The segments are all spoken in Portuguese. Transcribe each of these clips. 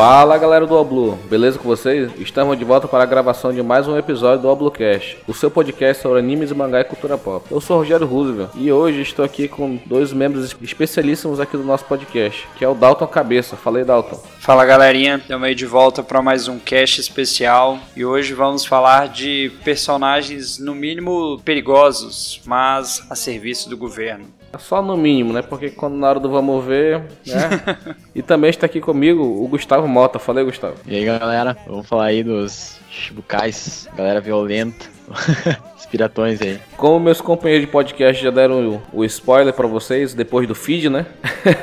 Fala galera do Oblu, beleza com vocês? Estamos de volta para a gravação de mais um episódio do Oblucast, o seu podcast sobre animes, mangá e cultura pop. Eu sou o Rogério Roosevelt e hoje estou aqui com dois membros especialíssimos aqui do nosso podcast, que é o Dalton Cabeça. Falei, Dalton. Fala galerinha, estamos aí de volta para mais um cast especial e hoje vamos falar de personagens no mínimo perigosos, mas a serviço do governo. Só no mínimo, né? Porque quando na hora do vamos ver, né? e também está aqui comigo o Gustavo Mota. Falei, Gustavo. E aí, galera, vamos falar aí dos Shibukais, galera violenta. Os piratões aí. Como meus companheiros de podcast já deram o, o spoiler para vocês depois do feed, né?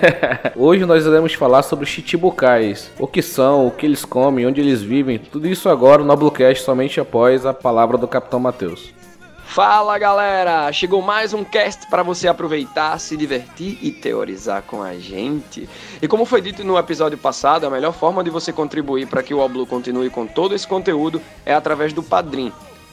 Hoje nós iremos falar sobre os Chichibukais. O que são, o que eles comem, onde eles vivem. Tudo isso agora no Bluecast somente após a palavra do Capitão Matheus. Fala galera! Chegou mais um cast para você aproveitar, se divertir e teorizar com a gente. E como foi dito no episódio passado, a melhor forma de você contribuir para que o Oblu continue com todo esse conteúdo é através do Padrim.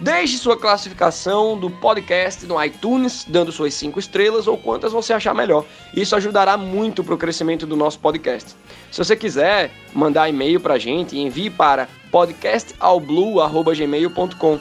Deixe sua classificação do podcast no iTunes, dando suas 5 estrelas ou quantas você achar melhor. Isso ajudará muito para o crescimento do nosso podcast. Se você quiser mandar e-mail para a gente, envie para podcastalblue.gmail.com.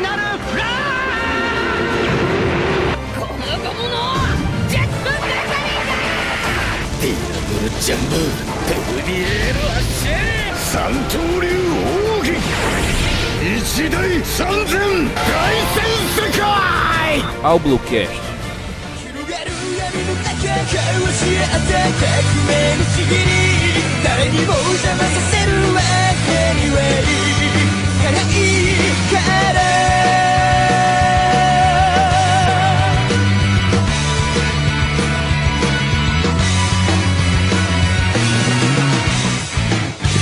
になるフラッこの子者ジェトブルサリーだディアブルジャンボペルビエール発進三刀流奥義一大三千大戦世界。ブロケッ教え誰にも邪魔させるわけにはいかない。better.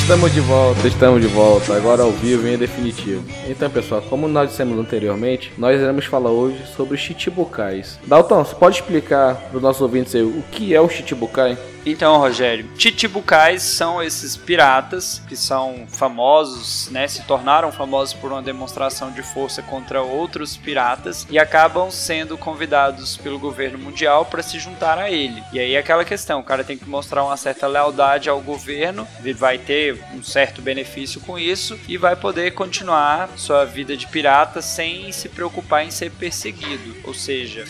Estamos de volta, estamos de volta, agora ao vivo e em definitivo. Então, pessoal, como nós dissemos anteriormente, nós iremos falar hoje sobre os Chichibukais. Dalton, você pode explicar para os nossos ouvintes aí o que é o Chichibukai? Então, Rogério, Chichibukais são esses piratas que são famosos, né? Se tornaram famosos por uma demonstração de força contra outros piratas e acabam sendo convidados pelo governo mundial para se juntar a ele. E aí aquela questão, o cara tem que mostrar uma certa lealdade ao governo, ele vai ter um certo benefício com isso e vai poder continuar sua vida de pirata sem se preocupar em ser perseguido. Ou seja,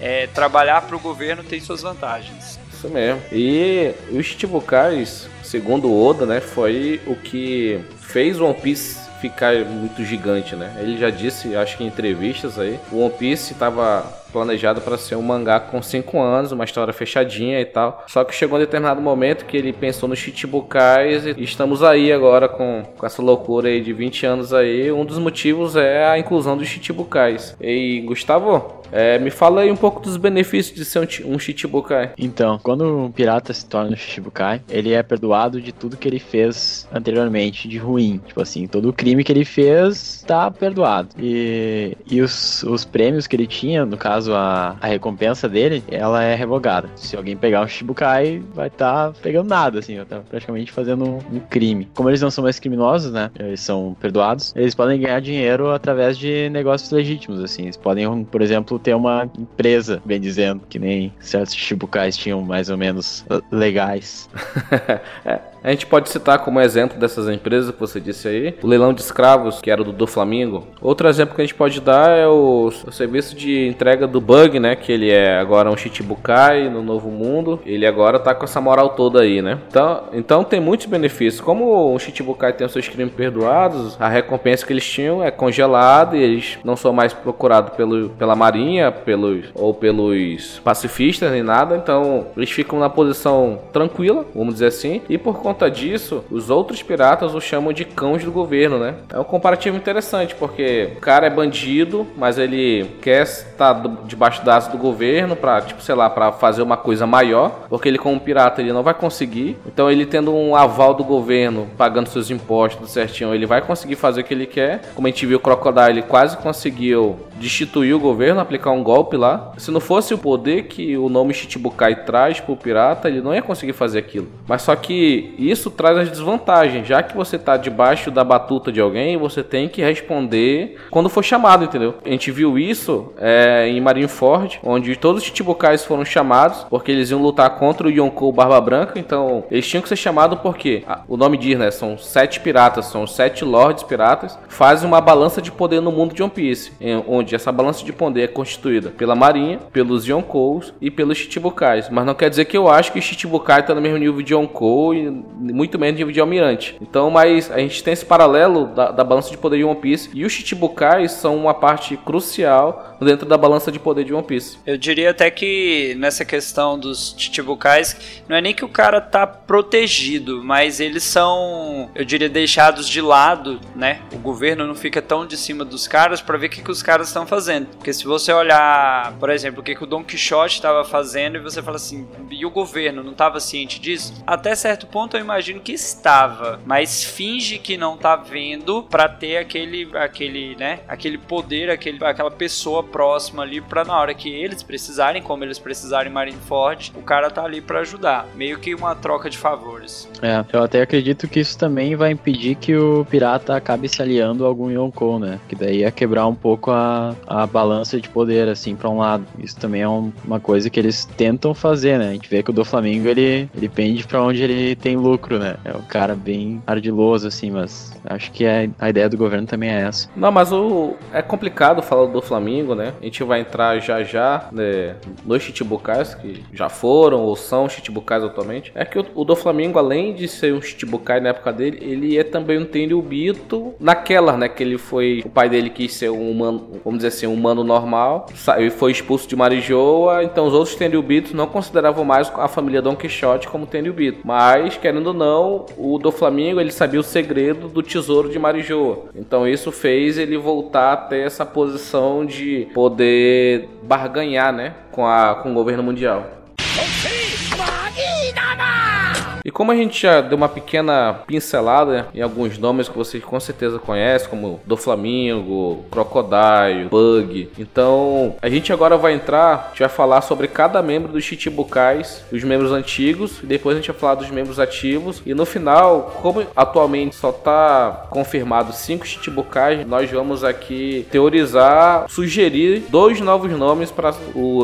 é, trabalhar para o governo tem suas vantagens. Isso mesmo. E os Chichibukais, segundo o Oda, né, foi o que fez One Piece ficar muito gigante, né? Ele já disse, acho que em entrevistas aí, o One Piece estava planejado para ser um mangá com 5 anos, uma história fechadinha e tal. Só que chegou um determinado momento que ele pensou nos Chichibukais e estamos aí agora com, com essa loucura aí de 20 anos aí. Um dos motivos é a inclusão dos Chichibukais. E Gustavo, é, me fala aí um pouco dos benefícios de ser um, um Chichibukai. Então, quando um pirata se torna um Shichibukai, ele é perdoado de tudo que ele fez anteriormente de ruim. Tipo assim, todo o crime que ele fez tá perdoado. E, e os, os prêmios que ele tinha, no caso a, a recompensa dele, ela é revogada. Se alguém pegar um Shichibukai, vai estar pegando nada, assim, vai tá praticamente fazendo um crime. Como eles não são mais criminosos, né? Eles são perdoados, eles podem ganhar dinheiro através de negócios legítimos, assim. Eles podem, por exemplo, ter uma empresa, bem dizendo, que nem certos Shichibukais tinham mais ou menos uh, legais. É, a gente pode citar como exemplo dessas empresas que você disse aí, o leilão de escravos, que era do, do Flamengo. Outro exemplo que a gente pode dar é o, o serviço de entrega do Bug, né? Que ele é agora um Chichibukai no Novo Mundo. Ele agora tá com essa moral toda aí, né? Então, então tem muitos benefícios. Como o Chichibukai tem os seus crimes perdoados, a recompensa que eles tinham é congelada e eles não são mais procurados pelo, pela marinha pelos, ou pelos pacifistas nem nada. Então eles ficam na posição tranquila, vamos dizer assim. E por conta conta disso, os outros piratas o chamam de cães do governo, né? É um comparativo interessante, porque o cara é bandido, mas ele quer estar debaixo da asa do governo pra, tipo, sei lá, pra fazer uma coisa maior, porque ele como pirata ele não vai conseguir. Então ele tendo um aval do governo, pagando seus impostos certinho, ele vai conseguir fazer o que ele quer. Como a gente viu o Crocodile, quase conseguiu destituir o governo, aplicar um golpe lá. Se não fosse o poder que o nome Chichibukai traz pro pirata, ele não ia conseguir fazer aquilo. Mas só que isso traz as desvantagens, já que você tá debaixo da batuta de alguém, você tem que responder quando for chamado, entendeu? A gente viu isso é, em Marineford, onde todos os Chichibukais foram chamados, porque eles iam lutar contra o Yonkou Barba Branca, então eles tinham que ser chamados porque ah, o nome diz, né? São sete piratas, são sete lords piratas, fazem uma balança de poder no mundo de One Piece, em- onde essa balança de poder é constituída pela Marinha, pelos Yonkous e pelos Chichibukais. Mas não quer dizer que eu acho que Chichibukai tá no mesmo nível de Yonkou e muito menos de Almirante. Então, mas a gente tem esse paralelo da, da balança de poder de One Piece e os Chichibukais são uma parte crucial dentro da balança de poder de One Piece. Eu diria até que nessa questão dos Chichibukais, não é nem que o cara tá protegido, mas eles são, eu diria, deixados de lado, né? O governo não fica tão de cima dos caras pra ver o que, que os caras estão fazendo. Porque se você olhar, por exemplo, o que, que o Don Quixote estava fazendo e você fala assim, e o governo não estava ciente disso? Até certo ponto eu imagino que estava, mas finge que não tá vendo pra ter aquele, aquele, né? Aquele poder, aquele, aquela pessoa próxima ali pra na hora que eles precisarem, como eles precisarem em Marineford, o cara tá ali pra ajudar. Meio que uma troca de favores. É, eu até acredito que isso também vai impedir que o pirata acabe se aliando a algum Yonkou, né? Que daí ia quebrar um pouco a, a balança de poder, assim, pra um lado. Isso também é um- uma coisa que eles tentam fazer, né? A gente vê que o do Flamengo, ele, ele pende pra onde ele tem lucro, né? É um cara bem ardiloso, assim, mas acho que a, a ideia do governo também é essa. Não, mas o é complicado falar do Flamengo, né? A gente vai entrar já já né, nos Chichibukais, que já foram ou são Chichibukais atualmente. É que o, do Flamengo, além de ser um Chichibukai na época dele, ele é também um Tenryubito naquela, né? Que ele foi... O pai dele quis ser um humano, vamos dizer assim, um humano normal. Saiu e foi expulso de Marijoa, então os outros Tenryubitos não consideravam mais a família Don Quixote como Tenryubito. Mas, querendo ou não, o do Flamengo, ele sabia o segredo do tesouro de Marijoa. Então isso fez ele voltar a ter essa posição de poder barganhar, né, com, a, com o governo mundial. E como a gente já deu uma pequena pincelada em alguns nomes que vocês com certeza conhecem, como do Flamingo, Crocodile, Bug, então a gente agora vai entrar, a gente vai falar sobre cada membro dos Chichibukais, os membros antigos, e depois a gente vai falar dos membros ativos, e no final, como atualmente só está confirmado cinco Chichibukais, nós vamos aqui teorizar, sugerir dois novos nomes para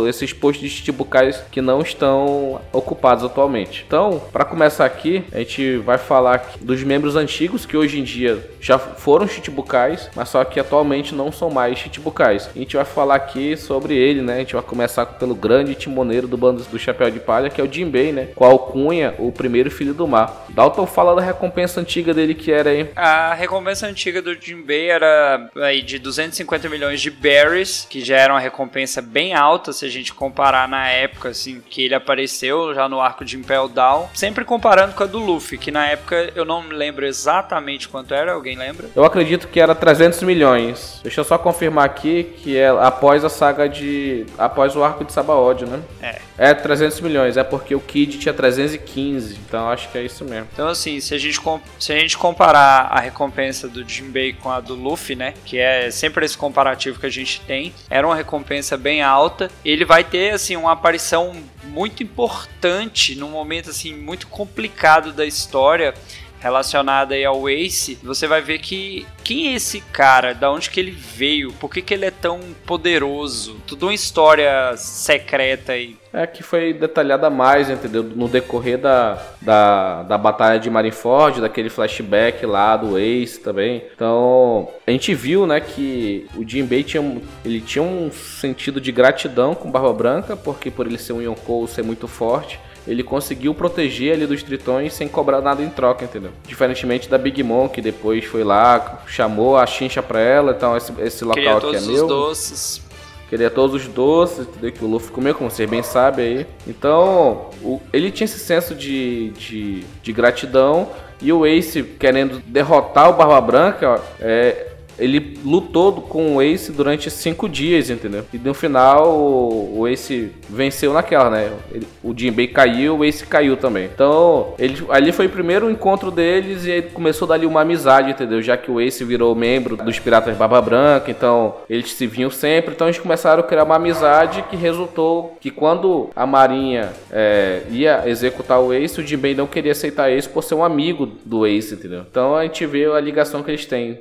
esses postos de Chichibukais que não estão ocupados atualmente. Então, para começar aqui, a gente vai falar dos membros antigos que hoje em dia já foram Chichibukais, mas só que atualmente não são mais Chichibukais. A gente vai falar aqui sobre ele, né? A gente vai começar pelo grande timoneiro do bando do Chapéu de Palha, que é o Jinbei, né? Com a alcunha, o primeiro filho do mar. Dalton fala da recompensa antiga dele que era aí. A recompensa antiga do Jinbei era aí de 250 milhões de berries, que já era uma recompensa bem alta se a gente comparar na época assim que ele apareceu já no arco de Impel Down, sempre comparando com a do Luffy, que na época eu não me lembro exatamente quanto era, alguém lembra? Eu acredito que era 300 milhões. Deixa eu só confirmar aqui que é após a saga de. após o arco de Sabaody, né? É. É 300 milhões, é porque o Kid tinha 315, então acho que é isso mesmo. Então, assim, se a gente, se a gente comparar a recompensa do Jinbei com a do Luffy, né? Que é sempre esse comparativo que a gente tem, era uma recompensa bem alta. Ele vai ter, assim, uma aparição muito importante num momento, assim, muito complicado da história relacionada aí ao Ace, você vai ver que quem é esse cara, da onde que ele veio, por que, que ele é tão poderoso, tudo uma história secreta aí. É que foi detalhada mais, entendeu? No decorrer da, da, da batalha de Marineford, daquele flashback lá do Ace também. Então, a gente viu, né, que o Jinbei tinha, ele tinha um sentido de gratidão com Barba Branca, porque por ele ser um Yonkou, ser muito forte, ele conseguiu proteger ali dos tritões sem cobrar nada em troca, entendeu? Diferentemente da Big Mom, que depois foi lá, chamou a chincha pra ela, então esse, esse Queria local aqui é todos os meu. doces. queria todos os doces, entendeu? Que o Luffy comeu, como vocês bem sabem aí. Então, o- ele tinha esse senso de, de, de gratidão. E o Ace, querendo derrotar o Barba Branca, ó, é, ele lutou com o Ace durante cinco dias, entendeu? E no final o, Ace venceu naquela, né? Ele- o Jinbei caiu, o Ace caiu também. Então, ele, ali foi o primeiro encontro deles e começou dali uma amizade, entendeu? Já que o Ace virou membro dos Piratas Barba Branca, então eles se vinham sempre. Então eles começaram a criar uma amizade que resultou que quando a Marinha é, ia executar o Ace, o Jinbei não queria aceitar Ace por ser um amigo do Ace, entendeu? Então a gente vê a ligação que eles têm.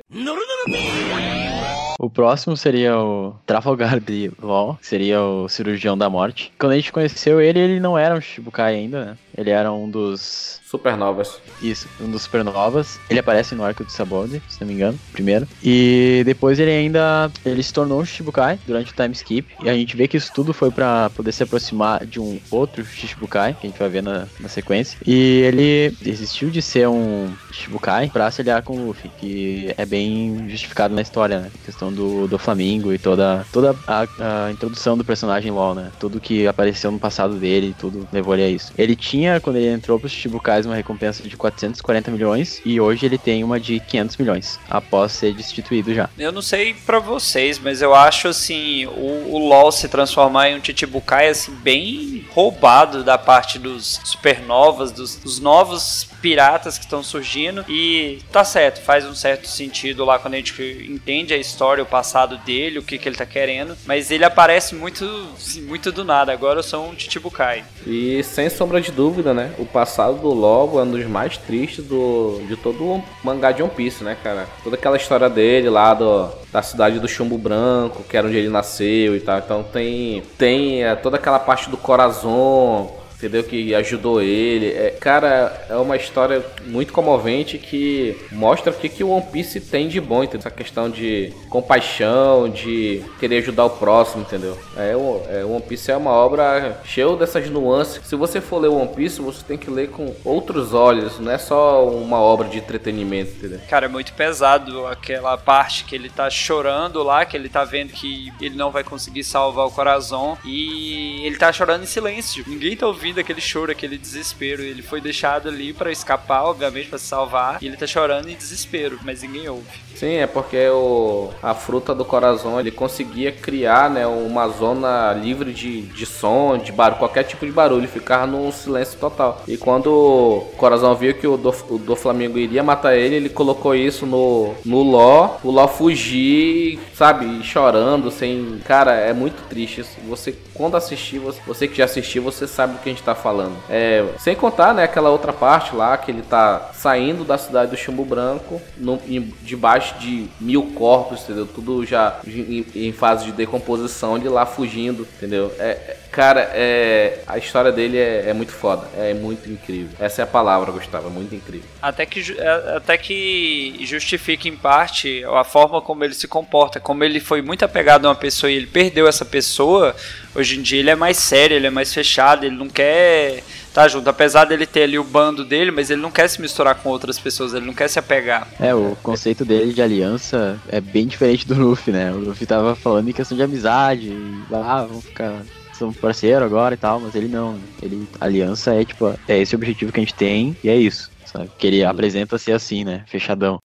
O próximo seria o Trafalgar de Law, que seria o cirurgião da morte. Quando a gente conheceu ele, ele não era um Shichibukai ainda, né? Ele era um dos. Supernovas. Isso, um dos supernovas. Ele aparece no arco de Sabode, se não me engano, primeiro. E depois ele ainda. Ele se tornou um Shichibukai durante o time skip. E a gente vê que isso tudo foi pra poder se aproximar de um outro Shichibukai, que a gente vai ver na, na sequência. E ele desistiu de ser um Shichibukai pra se aliar com o Luffy, que é bem justificado na história, né? A questão do, do Flamingo e toda, toda a, a introdução do personagem LOL, né? Tudo que apareceu no passado dele, tudo levou ele a isso. Ele tinha, quando ele entrou pros Shichibukais, uma recompensa de 440 milhões e hoje ele tem uma de 500 milhões, após ser destituído já. Eu não sei pra vocês, mas eu acho assim, o, o LoL se transformar em um Chichibukai assim bem roubado da parte dos supernovas, dos, dos novos piratas que estão surgindo e tá certo, faz um certo sentido lá quando a gente entende a história, o passado dele, o que, que ele tá querendo, mas ele aparece muito assim, muito do nada. Agora eu sou um Chichibukai. E sem sombra de dúvida, né? O passado do Lobo é um dos mais tristes do, de todo o mangá de One Piece, né, cara? Toda aquela história dele lá do, da cidade do Chumbo Branco, que era onde ele nasceu e tal. Então tem, tem é, toda aquela parte do Corazon, entendeu? Que ajudou ele. É, cara, é uma história muito comovente que mostra o que, que o One Piece tem de bom, entendeu? Essa questão de compaixão, de querer ajudar o próximo, entendeu? É, é, One Piece é uma obra cheia dessas nuances. Se você for ler One Piece, você tem que ler com outros olhos, não é só uma obra de entretenimento, entendeu? Cara, é muito pesado aquela parte que ele tá chorando lá, que ele tá vendo que ele não vai conseguir salvar o coração e ele tá chorando em silêncio. Ninguém tá ouvindo aquele choro, aquele desespero. Ele foi deixado ali pra escapar, obviamente, pra se salvar, e ele tá chorando em desespero, mas ninguém ouve. Sim, é porque o, a fruta do coração ele conseguia criar né, uma zona livre de, de som, de barulho, qualquer tipo de barulho, ficar num silêncio total. E quando o coração viu que o do, o do Flamengo iria matar ele, ele colocou isso no, no Ló, o Ló fugir, sabe, chorando, sem. Cara, é muito triste. Você, quando assistir, você, você que já assistiu, você sabe do que a gente tá falando. É, sem contar, né, aquela outra parte lá que ele tá saindo da cidade do Chumbo Branco, no, em, debaixo de mil corpos, entendeu? Tudo já em, em fase de decomposição, ele lá fugindo, entendeu? É, é- cara, é, a história dele é, é muito foda, é muito incrível. Essa é a palavra, Gustavo, é muito incrível. Até que, é- até que justifica em parte a forma como ele se comporta. Como ele foi muito apegado a uma pessoa e ele perdeu essa pessoa, hoje em dia ele é mais sério, ele é mais fechado, ele não quer estar junto. Apesar dele ter ali o bando dele, mas ele não quer se misturar com outras pessoas, ele não quer se apegar. É, o conceito dele de aliança é bem diferente do Luffy, né? O Luffy tava falando em questão de amizade, e, ah, vamos ficar somos parceiro agora e tal, mas ele não. né? Ele aliança é tipo, é esse o objetivo que a gente tem e é isso, sabe? Que ele apresenta ser assim, né? Fechadão.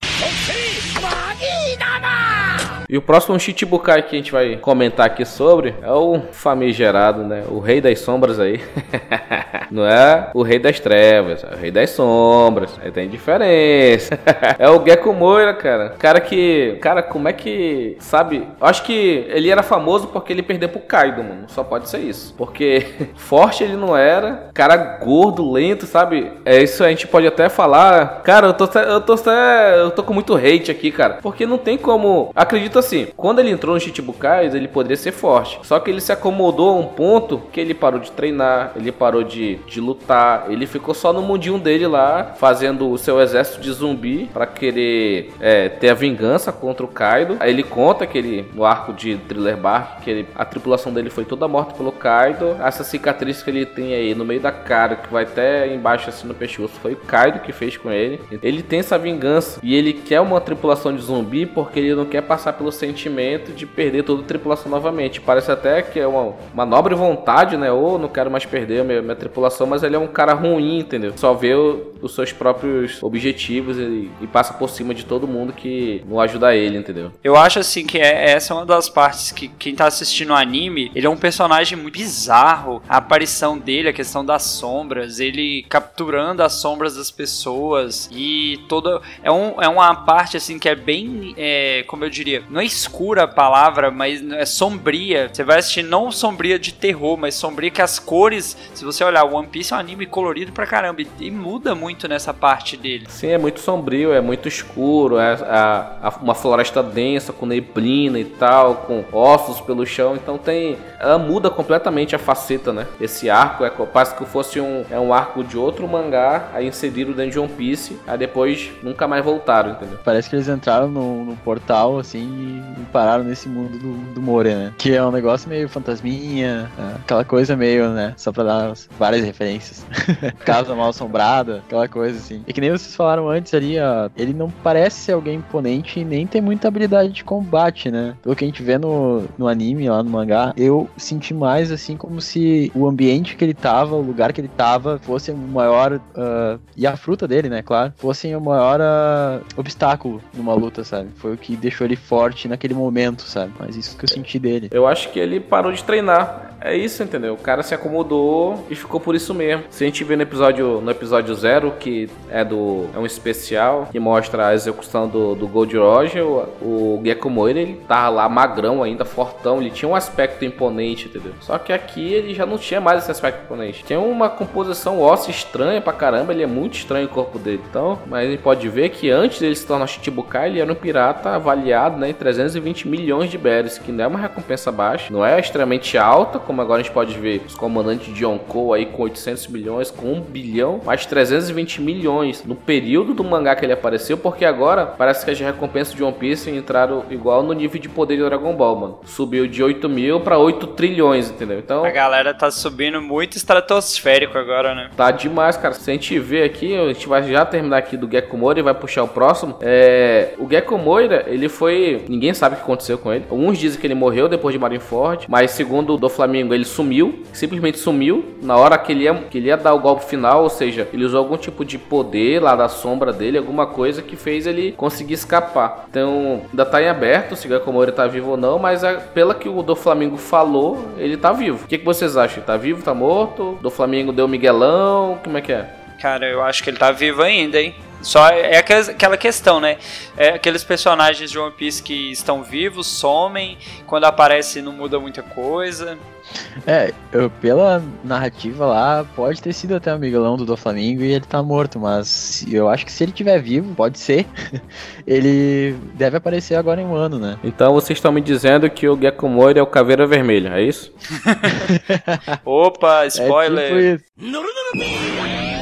E o próximo Chichibukai que a gente vai comentar aqui sobre é o famigerado, né? O rei das sombras aí. Não é o rei das trevas, é o rei das sombras. Aí tem diferença. é o Gecko Moira, cara. Cara que. Cara, como é que. Sabe? Acho que ele era famoso porque ele perdeu pro Kaido, mano. Só pode ser isso. Porque forte ele não era. Cara gordo, lento, sabe? É isso a gente pode até falar. Cara, eu tô, eu tô, eu tô com muito hate aqui, cara. Porque não tem como. Acredito assim, quando ele entrou no Chichibukais, ele poderia ser forte. Só que ele se acomodou a um ponto que ele parou de treinar, ele parou de, de lutar, ele ficou só no mundinho dele lá, fazendo o seu exército de zumbi para querer é, ter a vingança contra o Kaido. Aí ele conta que ele, no arco de Thriller Bark, que ele, a tripulação dele foi toda morta pelo Kaido. Essa cicatriz que ele tem aí no meio da cara, que vai até embaixo assim no pescoço, foi o Kaido que fez com ele. Ele tem essa vingança e ele quer uma tripulação de zumbi porque ele não quer passar pelo pelo sentimento de perder toda a tripulação novamente. Parece até que é uma, uma nobre vontade, né? Ou não quero mais perder a minha, minha tripulação, mas ele é um cara ruim, entendeu? Só vê o- os seus próprios objetivos e, e passa por cima de todo mundo que não ajuda ele, entendeu? Eu acho assim que é, essa é uma das partes que quem tá assistindo o anime, ele é um personagem muito bizarro. A aparição dele, a questão das sombras, ele capturando as sombras das pessoas e toda. É, um, é uma parte assim que é bem. é, como eu diria, não é escura a palavra, mas é sombria. Você vai assistir não sombria de terror, mas sombria que as cores. Se você olhar, o One Piece é um anime colorido pra caramba e, e muda muito nessa parte dele. Sim, é muito sombrio, é muito escuro, é a- a- uma floresta densa com neblina e tal, com ossos pelo chão, então tem. Ela muda completamente a faceta, né? Esse arco é parece que fosse um, é um arco de outro mangá, aí inseriram dentro de One Piece, aí depois nunca mais voltaram, entendeu? Parece que eles entraram no, no portal, assim, pararam nesse mundo do, do Moria, né? Que é um negócio meio fantasminha, é, aquela coisa meio, né? Só pra dar as- várias referências. Casa mal assombrada, aquela coisa assim. E que nem vocês falaram antes ali, ó, ele não parece ser alguém imponente e nem tem muita habilidade de combate, né? Pelo que a gente vê no, no anime, lá no mangá, eu senti mais assim como se o ambiente que ele tava, o lugar que ele tava, fosse o maior. ah, e a fruta dele, né, claro, fossem o maior ah, obstáculo numa luta, sabe? Foi o que deixou ele forte naquele momento, sabe? Mas isso que eu senti dele. Eu acho que ele parou de treinar. É isso, entendeu? O cara se acomodou e ficou por isso mesmo. Se a gente vê no episódio no episódio zero, que é do é um especial que mostra a execução do, do Gold Roger, o, o Gecko Moira, ele tava lá magrão ainda, fortão, ele tinha um aspecto imponente, entendeu? Só que aqui ele já não tinha mais esse aspecto imponente. Tem uma composição óssea estranha pra caramba, ele é muito estranho o corpo dele. Então, mas gente pode ver que antes dele se tornar Chichibukai, ele era um pirata avaliado né, em 320 milhões de berries, que não é uma recompensa baixa, não é extremamente alta, como agora a gente pode ver os comandantes de Yonkou aí com 800 milhões, com 1 bilhão, mas 320 milhões no período do mangá que ele apareceu, porque agora parece que as recompensas de One Piece entraram igual no nível de poder de Dragon Ball, mano. Subiu de 8 mil pra 8 trilhões, entendeu? Então. A galera tá subindo muito estratosférico agora, né? Tá demais, cara. Se a gente ver aqui, a gente vai já terminar aqui do Gecko Moira e vai puxar o próximo. É, o Gecko Moira, ele foi. Ninguém sabe o que aconteceu com ele. Alguns dizem que ele morreu depois de Marineford, mas segundo o do Flamengo, ele sumiu, simplesmente sumiu na hora que ele ia, que ele ia dar o golpe final, ou seja, ele usou algum tipo de poder lá da sombra dele, alguma coisa que fez ele conseguir escapar. Então, ainda tá em aberto se o Gecko Moira tá vivo ou não, mas é, pela que o do Flamengo falou, ele tá vivo. O que, que vocês acham? Tá vivo? Tá morto? Do Flamengo deu Miguelão? Como é que é? Cara, eu acho que ele tá vivo ainda, hein? Só é aquela questão, né? É aqueles personagens de One Piece que estão vivos, somem, quando aparece não muda muita coisa. É, eu- pela narrativa lá, pode ter sido até o Miguelão do Doflamingo e ele tá morto, mas eu acho que se ele tiver vivo, pode ser, ele deve aparecer agora em um ano, né? Então vocês estão me dizendo que o Gecko Moira é o Caveira Vermelha, é isso? Opa, É spoiler! tipo isso.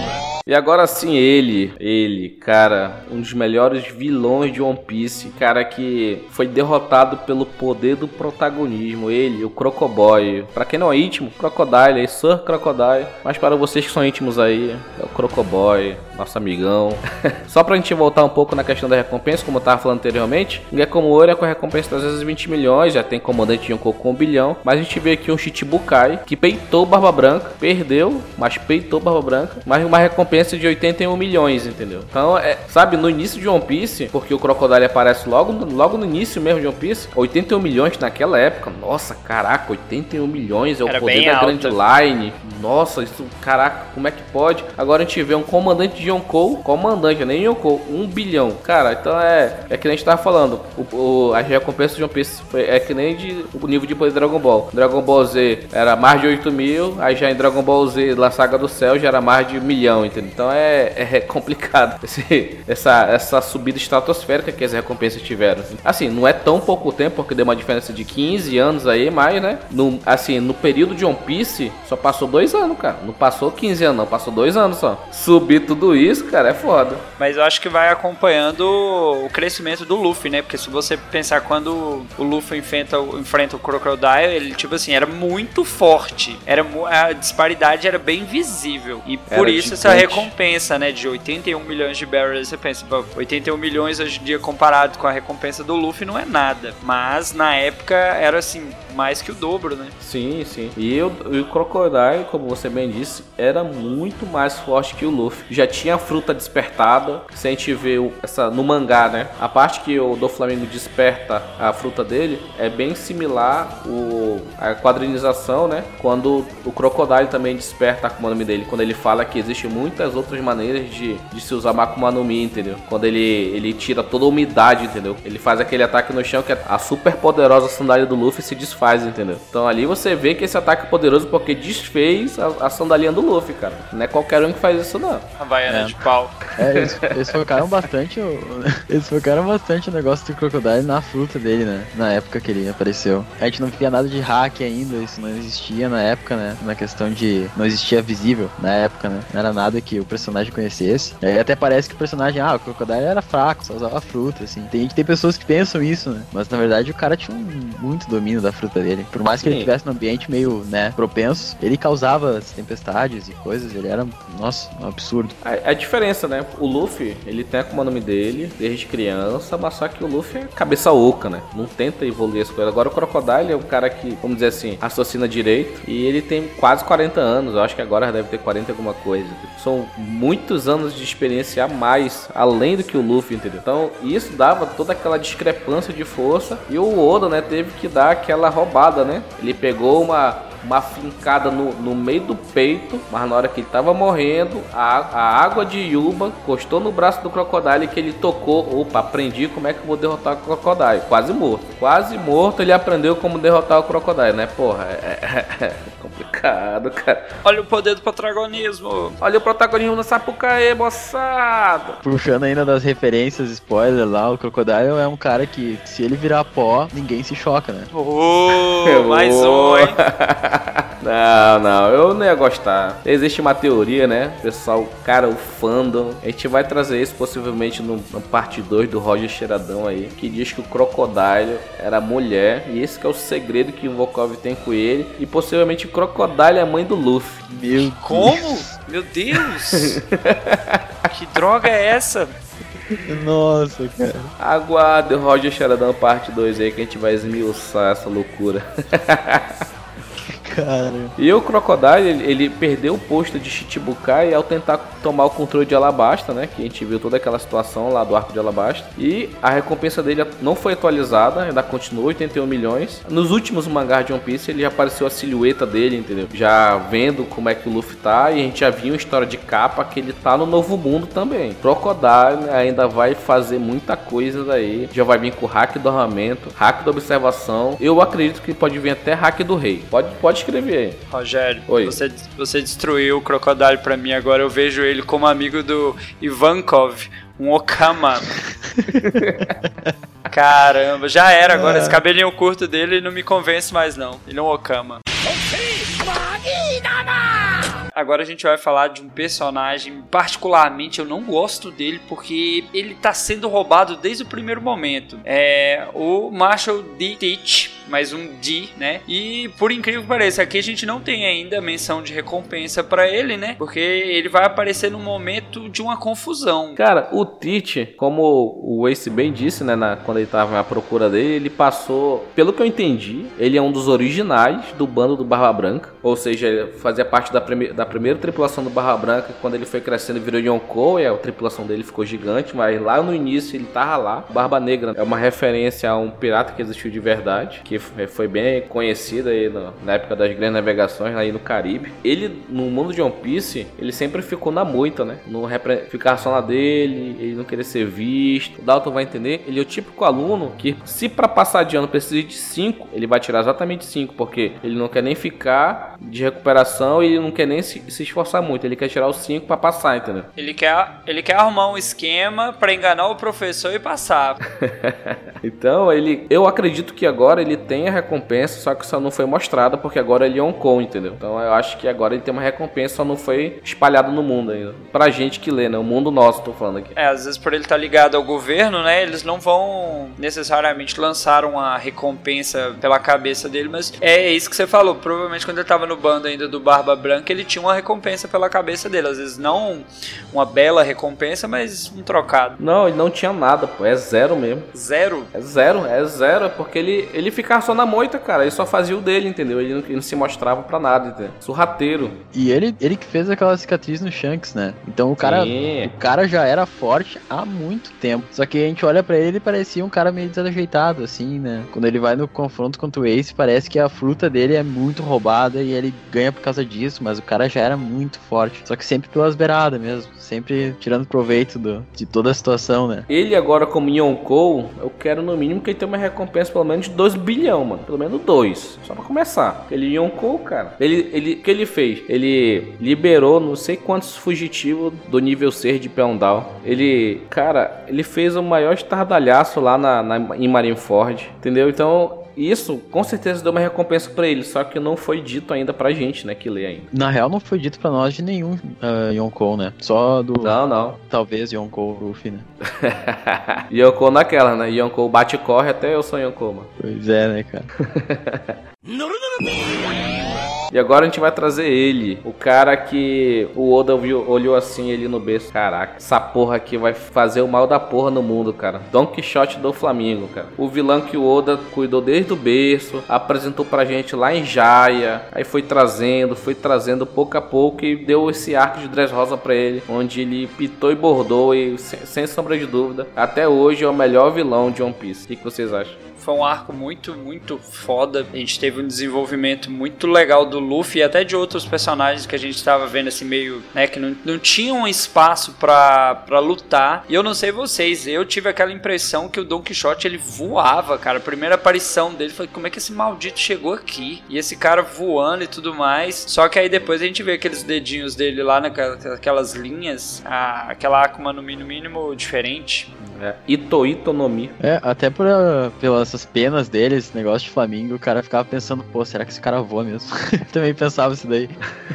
E agora sim, ele, ele, cara, um dos melhores vilões de One Piece, cara que foi derrotado pelo poder do protagonismo, ele, o Crocoboy. Pra quem não é íntimo, Crocodile, aí, Sir Crocodile, mas para vocês que são íntimos aí, é o Crocoboy, nosso amigão. Só pra gente voltar um pouco na questão da recompensa, como eu tava falando anteriormente, o Gecko Moira é com a recompensa de 320 milhões, já tem comandante de Yonkou com 1 bilhão, mas a gente vê aqui um Chichibukai que peitou Barba Branca, perdeu, mas peitou Barba Branca, mas uma recompensa de 81 milhões, entendeu? Então, é, sabe, no início de One Piece, porque o Crocodile aparece logo, logo no início mesmo de One Piece, 81 milhões naquela época, nossa, caraca, 81 milhões é o Era poder da alta. Grand Line, nossa, isso, caraca, como é que pode? Agora a gente vê um comandante de Yonkou, comandante, nem Yonkou, 1 bilhão, cara, então é, é que nem a gente tava falando, o, o, as recompensas de One Piece foi, é que nem de, o nível de poder de Dragon Ball, Dragon Ball Z era mais de 8 mil, aí já em Dragon Ball Z, La Saga do Céu, já era mais de um milhão, entendeu? Então é, é complicado esse, essa, essa subida estratosférica que as recompensas tiveram. Assim, não é tão pouco tempo, porque deu uma diferença de 15 anos aí, mas, né? No, assim, no período de One Piece, só passou dois anos, cara. Não passou 15 anos, não, passou dois anos só. Subir tudo tudo isso, cara, é foda. Mas eu acho que vai acompanhando o crescimento do Luffy, né? Porque se você pensar quando o Luffy enfrenta, o- enfrenta o Crocodile, ele, tipo assim, era muito forte. Era, a disparidade era bem visível. E por Era isso essa recompensa, né? De 81 milhões de barrels, você pensa, pô, 81 milhões hoje em dia comparado com a recompensa do Luffy não é nada. Mas na época era assim, mais que o dobro, né? Sim, sim. E o, e o Crocodile, como você bem disse, era muito mais forte que o Luffy. Já tinha a fruta despertada. Se a gente vê essa, no mangá, né? A parte que o do Flamengo desperta a fruta dele é bem similar o, a quadrinização, né? Quando o Crocodile também desperta a Akuma no Mi dele. Quando ele fala que existem muitas outras maneiras de, de se usar Akuma no Mi, entendeu? Quando ele, ele tira toda a umidade, entendeu? Ele faz aquele ataque no chão que a super poderosa sandália do Luffy se desfaz, entendeu? Então ali você vê que esse ataque é poderoso porque desfez a, a do Luffy, cara. Não é qualquer um que faz isso, não. Havaiana É. de pau. É, eles, eles focaram bastante o, eles focaram bastante o negócio do Crocodile na fruta dele, né? Na época que ele apareceu. A gente não via nada de hack ainda, isso não existia na época, né? Na questão de não existia visível na época, né? Não era nada que o personagem conhecesse. Aí até parece que o personagem, ah, o Crocodile era fraco, só usava fruta, assim. Tem, tem pessoas que pensam isso, né? Mas na verdade o cara tinha um, muito domínio da fruta dele. Por mais que ele Sim. estivesse num ambiente meio, né, propenso, ele causava as tempestades e coisas, ele era, nossa, um absurdo. A, a diferença, né? O Luffy, ele tem a Akuma no Mi dele desde criança, mas só que o Luffy é cabeça oca, né? Não tenta evoluir as coisas. Agora o Crocodile é um cara que, vamos dizer assim, raciocina direito e ele tem quase 40 anos. Eu acho que agora deve ter 40 e alguma coisa. São muitos anos de experiência a mais, além do que o Luffy, entendeu? Então isso dava toda aquela discrepância de força e o Oda, né, teve que dar aquela roubada, né? Ele pegou uma uma fincada no, no meio do peito, mas na hora que ele tava morrendo, a, a água de Yuba encostou no braço do Crocodile que ele tocou. Opa, aprendi como é que eu vou derrotar o Crocodile. Quase morto. Quase morto, ele aprendeu como derrotar o Crocodile, né? Porra, é, é complicado, cara. Olha o poder do protagonismo. Olha o protagonismo da Sapucaê, moçada. Puxando ainda das referências, spoiler lá, o Crocodile é um cara que, se ele virar pó, ninguém se choca, né? Oh, mais um, hein? Não, não, eu não ia gostar. Existe uma teoria, né? Pessoal, cara, o fandom. A gente vai trazer isso possivelmente no, na parte 2 do Roger Cheiradão aí. Que diz que o Crocodile era mulher. E esse que é o segredo que o Volkov tem com ele. E possivelmente o Crocodile é a mãe do Luffy. Meu Como? Meu Deus! que droga é essa? Nossa, cara. Aguarde o Roger Cheiradão parte 2 aí que a gente vai esmiuçar essa loucura. Cara. E o Crocodile, ele, ele perdeu o posto de Chichibukai ao tentar tomar o controle de Alabasta, né? Que a gente viu toda aquela situação lá do arco de Alabasta. E a recompensa dele não foi atualizada, ainda continuou 81 milhões. Nos últimos mangás de One Piece, ele já apareceu a silhueta dele, entendeu? Já vendo como é que o Luffy tá. E a gente já viu uma história de capa que ele tá no novo mundo também. Crocodile ainda vai fazer muita coisa daí. Já vai vir com hack do armamento, hack da observação. Eu acredito que pode vir até hack do rei. Pode, pode escrever aí. Rogério, Oi. Você, você destruiu o Crocodile pra mim, agora eu vejo ele como amigo do Ivankov, um Okama. Caramba, já era agora. Esse cabelinho curto dele não me convence mais, não. Ele é um Okama. Agora a gente vai falar de um personagem, particularmente eu não gosto dele porque ele tá sendo roubado desde o primeiro momento. É o Marshall D. Teach, mais um D, né? E por incrível que pareça, aqui a gente não tem ainda menção de recompensa pra ele, né? Porque ele vai aparecer no momento de uma confusão. Cara, o Tite, como o Ace bem disse, né, na- quando ele tava à procura dele, ele passou, pelo que eu entendi, ele é um dos originais do bando do Barba Branca, ou seja, ele fazia parte da, prime- da primeira tripulação do Barba Branca, quando ele foi crescendo virou Yonkou, e a tripulação dele ficou gigante, mas lá no início ele tava lá. Barba Negra é uma referência a um pirata que existiu de verdade, que f- foi bem conhecido aí no- na época das grandes navegações aí no Caribe. Ele, no mundo de One Piece, ele sempre ficou na moita, né? Repre- ficar só na dele, ele não querer ser visto. O Dalton vai entender, ele é o típico aluno que, se para passar de ano precisa de 5, ele vai tirar exatamente 5, porque ele não quer nem ficar de recuperação e ele não quer nem se, se esforçar muito. Ele quer tirar os 5 pra passar, entendeu? Ele quer, ele quer arrumar um esquema pra enganar o professor e passar. Então, ele, eu acredito que agora ele tem a recompensa, só que só não foi mostrada porque agora ele é um com, entendeu? Então, eu acho que agora ele tem uma recompensa, só não foi espalhado no mundo ainda. Pra gente que lê, né? O mundo nosso, tô falando aqui. É, às vezes por ele estar ligado ao governo, né? Eles não vão necessariamente lançar uma recompensa pela cabeça dele, mas é isso que você falou. Provavelmente quando ele tava no bando ainda do Barba Branca, ele tinha uma recompensa pela cabeça dele. Às vezes não uma bela recompensa, mas um trocado. Não, ele não tinha nada, pô. É zero mesmo. Zero. É zero, é zero, é porque ele, ele ficava só na moita, cara. Ele só fazia o dele, entendeu? Ele não, ele não se mostrava pra nada, entendeu? Surrateiro. E ele, ele que fez aquela cicatriz no Shanks, né? Então o cara, Sim. o cara já era forte há muito tempo. Só que a gente olha pra ele e parecia um cara meio desajeitado, assim, né? Quando ele vai no confronto contra o Ace, parece que a fruta dele é muito roubada e ele ganha por causa disso, mas o cara já era muito forte. Só que sempre pelas beiradas mesmo. Sempre tirando proveito do, de toda a situação, né? Ele agora como Yonkou, eu quero no mínimo que ele tenha uma recompensa pelo menos de 2 bilhão, mano. Pelo menos 2. Só pra começar. Ele Yonkou, cara. Ele, ele, o que ele fez? Ele liberou não sei quantos fugitivos do nível 6 de Poundal. Ele, cara, ele fez o maior estardalhaço lá na, na, em Marineford. Entendeu? Então, isso com certeza deu uma recompensa pra ele, só que não foi dito ainda pra gente, né, que lê ainda. Na real, não foi dito pra nós de nenhum uh, Yonkou, né? Só do. Não, não. Talvez Yonkou Ruffy, né? Yonkou naquela, né? Yonkou bate e corre até eu sou Yonkou, mano. Pois é, né, cara? E agora a gente vai trazer ele, o cara que o Oda viu, olhou assim ele no berço. Caraca, essa porra aqui vai fazer o mal da porra no mundo, cara. Don Quixote do Flamengo, cara. O vilão que o Oda cuidou desde o berço, apresentou pra gente lá em Jaya, aí foi trazendo, foi trazendo pouco a pouco e deu esse arco de Dressrosa pra ele, onde ele pitou e bordou e sem, sem sombra de dúvida, até hoje é o melhor vilão de One Piece. O que, que vocês acham? Foi um arco muito, muito foda. A gente teve um desenvolvimento muito legal do Luffy e até de outros personagens que a gente estava vendo assim meio, né, que não, não tinham espaço pra lutar. E eu não sei vocês, eu tive aquela impressão que o Don Quixote ele voava, cara. A primeira aparição dele foi como é que esse maldito chegou aqui? E esse cara voando e tudo mais. Só que aí depois a gente vê aqueles dedinhos dele lá naquelas linhas, a, aquela Akuma no mínimo, mínimo diferente. É, Ito Ito no Mi. É, até por, uh, pelas penas dele, esse negócio de Flamengo, o cara ficava pensando, pô, será que esse cara voa mesmo? Também pensava isso daí.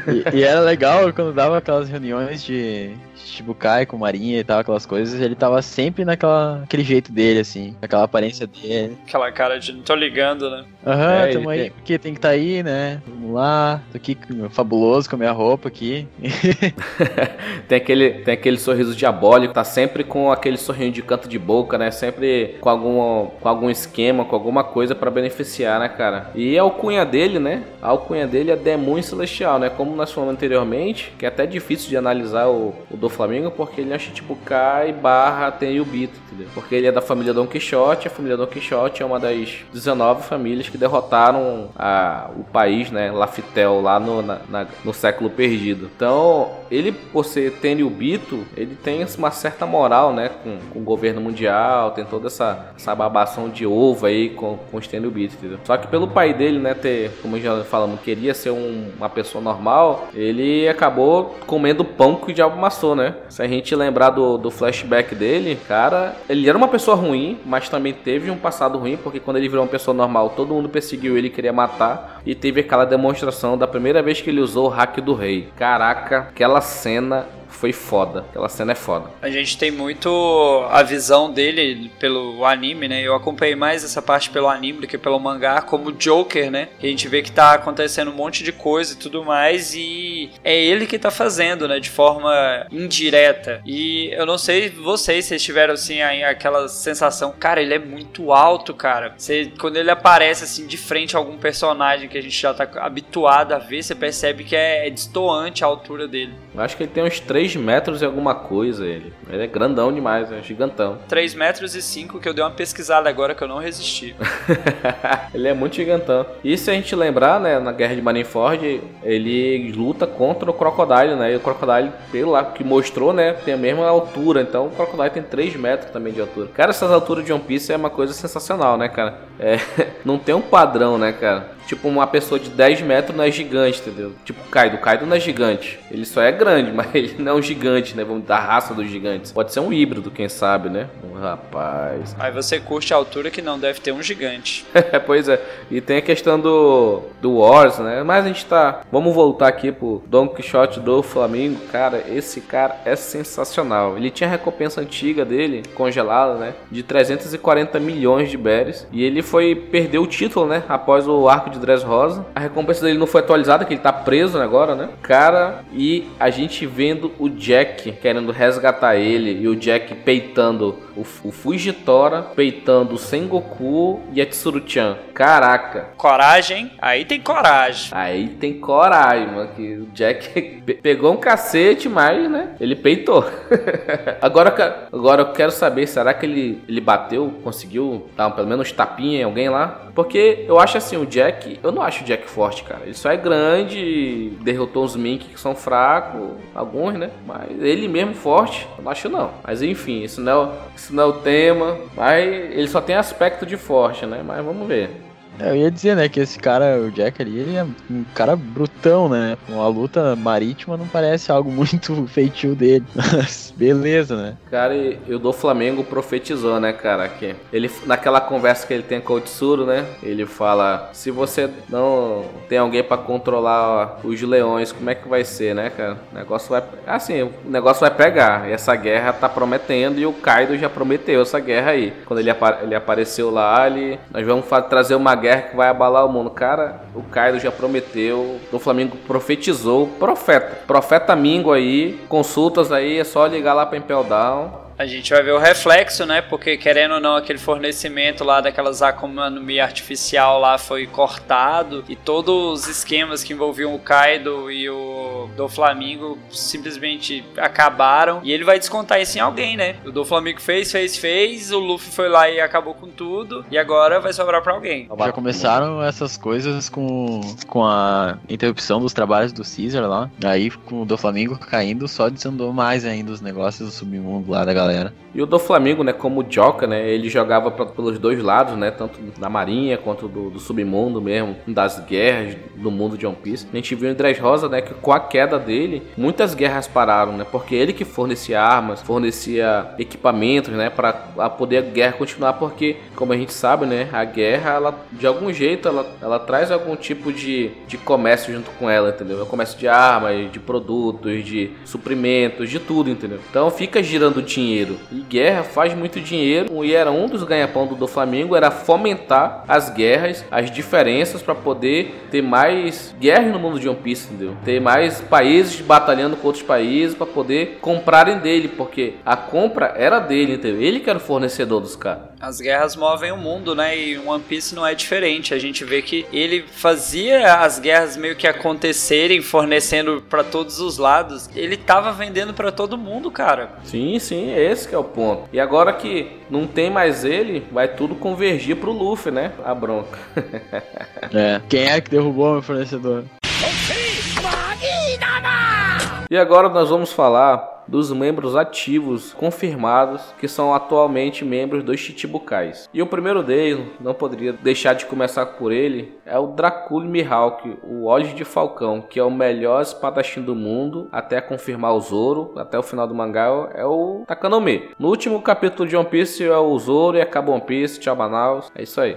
E, e, era legal quando dava aquelas reuniões de Shibukai com Marinha e tal, aquelas coisas, ele tava sempre naquela aquele jeito dele, assim, aquela aparência dele. Aquela cara de não tô ligando, né? Aham, É, tamo aí, porque tem que estar tá aí, né? Vamos lá, tô aqui fabuloso com a minha roupa aqui. tem, aquele, tem aquele sorriso diabólico, tá sempre com aquele sorrinho de canto de boca, né? Sempre com algum, com algum esquema, com alguma coisa pra beneficiar, né, cara? E a alcunha dele, né? A alcunha dele é Demônio Celestial, né? Como nós falamos anteriormente, que é até difícil de analisar o, o do Flamengo, porque ele é Chichibukai barra tem o Bito, entendeu? Porque ele é da família Don Quixote, a família Don Quixote é uma das 19 famílias que derrotaram a, o país, né? Laftel, lá no, na, na, no século perdido. Então, ele, por ser Tenryubito, Bito, ele tem uma certa moral, né? Com, com o governo mundial, tem toda essa, essa babação de ovo aí com, com os Tenryubito, entendeu? Só que pelo pai dele, né? Ter, como já falamos, queria ser um, uma pessoa normal, ele acabou comendo pão que o diabo amassou, né? Se a gente lembrar do, do flashback dele, cara, ele era uma pessoa ruim, mas também teve um passado ruim, porque quando ele virou uma pessoa normal, todo mundo perseguiu ele, queria matar, e teve aquela demonstração da primeira vez que ele usou o hack do rei. Caraca, aquela cena foi foda. Aquela cena é foda. A gente tem muito a visão dele pelo anime, né? Eu acompanhei mais essa parte pelo anime do que pelo mangá, como Joker, né? Que a gente vê que tá acontecendo um monte de coisa e tudo mais, e é ele que tá fazendo, né? De forma indireta. E eu não sei vocês se tiveram assim aquela sensação, cara, ele é muito alto, cara. Você, quando ele aparece assim de frente a algum personagem que a gente já tá habituado a ver, você percebe que é, é destoante a altura dele. Acho que ele tem uns 3 metros e alguma coisa, ele. Ele é grandão demais, é gigantão. 3 metros e 5 que eu dei uma pesquisada agora que eu não resisti. ele é muito gigantão. E se a gente lembrar, né, na Guerra de Marineford, ele luta contra o Crocodile, né? E o Crocodile, pelo lá que mostrou, né, tem a mesma altura. Então o Crocodile tem 3 metros também de altura. Cara, essas alturas de One Piece é uma coisa sensacional, né, cara? É, não tem um padrão, né, cara? Tipo, uma pessoa de 10 metros não é gigante, entendeu? Tipo, Kaido. Kaido não é gigante. Ele só é grande, mas ele não é um gigante, né? Vamos da raça dos gigantes. Pode ser um híbrido, quem sabe, né? Um rapaz. Aí você curte a altura que não deve ter um gigante. pois é. E tem a questão do, do Wars, né? Mas a gente tá. Vamos voltar aqui pro Don Quixote do Flamengo. Cara, esse cara é sensacional. Ele tinha a recompensa antiga dele, congelada, né? De 340 milhões de berries. E ele foi perder o título, né? Após o arco de Dressrosa. A recompensa dele não foi atualizada, que ele tá preso agora, né? Cara, e a gente vendo o Jack querendo resgatar ele e o Jack peitando o, o Fujitora, peitando o Sengoku e a Tsuru-chan. Caraca. Coragem? Aí tem coragem. Aí tem coragem, mano. Que o Jack pe- pegou um cacete, mas, né? Ele peitou. agora, agora eu quero saber, será que ele, ele bateu, conseguiu dar pelo menos tapinha em alguém lá? Porque eu acho assim, o Jack, eu não acho o Jack forte, cara. Ele só é grande, derrotou os Mink que são fracos, alguns, né? Mas ele mesmo forte, eu não acho não. Mas enfim, isso não é, o- isso não é o tema. Mas ele só tem aspecto de forte, né? Mas vamos ver. É, Eu ia dizer, né, que esse cara, o Jack ali, ele é um cara brutão, né? Uma luta marítima não parece algo muito feitio dele. Mas beleza, né? Cara, e, o do Flamengo profetizou, né, cara? Que ele, naquela conversa que ele tem com o Tsuru, né? Ele fala: se você não tem alguém pra controlar os leões, como é que vai ser, né, cara? O negócio vai. Assim, o negócio vai pegar. E essa guerra tá prometendo e o Kaido já prometeu essa guerra aí. Quando ele, apa- ele apareceu lá, ele. Nós vamos trazer uma guerra que vai abalar o mundo. Cara, o Kaido já prometeu. O Flamengo profetizou. Profeta. Profeta Mingo aí. Consultas aí, é só ligar lá pra Impel Down. A gente vai ver o reflexo, né? Porque querendo ou não, aquele fornecimento lá daquelas Akuma no Mi artificial lá foi cortado e todos os esquemas que envolviam o Kaido e o do Flamengo simplesmente acabaram e ele vai descontar isso em alguém, né? O do Flamengo fez, fez, fez, o Luffy foi lá e acabou com tudo e agora vai sobrar pra alguém. Já começaram essas coisas com, com a interrupção dos trabalhos do Caesar lá. Aí, com o do Flamengo caindo, só desandou mais ainda os negócios do submundo lá da galera. E o do Flamengo, né, como Joca, né, ele jogava pra- pelos dois lados, né, tanto da marinha quanto do, do submundo mesmo, das guerras do mundo de One Piece. A gente viu em Dressrosa, né, que com a queda dele, muitas guerras pararam, né, porque ele que fornecia armas, fornecia equipamentos, né, para poder a guerra continuar, porque, como a gente sabe, né, a guerra, ela, de algum jeito, ela, ela traz algum tipo de, de comércio junto com ela, entendeu? É o comércio de armas, de produtos, de suprimentos, de tudo, entendeu? Então fica girando dinheiro. E guerra faz muito dinheiro. E era um dos ganha-pão do, do Flamengo, era fomentar as guerras, as diferenças para poder ter mais guerras no mundo de One Piece, entendeu? Ter mais países batalhando com outros países para poder comprarem dele, porque a compra era dele, entendeu? Ele que era o fornecedor dos caras. As guerras movem o mundo, né? E One Piece não é diferente. A gente vê que ele fazia as guerras meio que acontecerem, fornecendo pra todos os lados. Ele tava vendendo pra todo mundo, cara. Sim, sim, esse que é o ponto. E agora que não tem mais ele, vai tudo convergir pro Luffy, né? A bronca. É. Quem é que derrubou meu fornecedor? E agora nós vamos falar dos membros ativos confirmados que são atualmente membros dos Chichibukais. E o primeiro deles, não poderia deixar de começar por ele, é o Dracul Mihawk, o Olhos de Falcão, que é o melhor espadachim do mundo, até confirmar o Zoro, até o final do mangá, é o Takanome. No último capítulo de One Piece é o Zoro e acaba One Piece, tchau Manaus, é isso aí.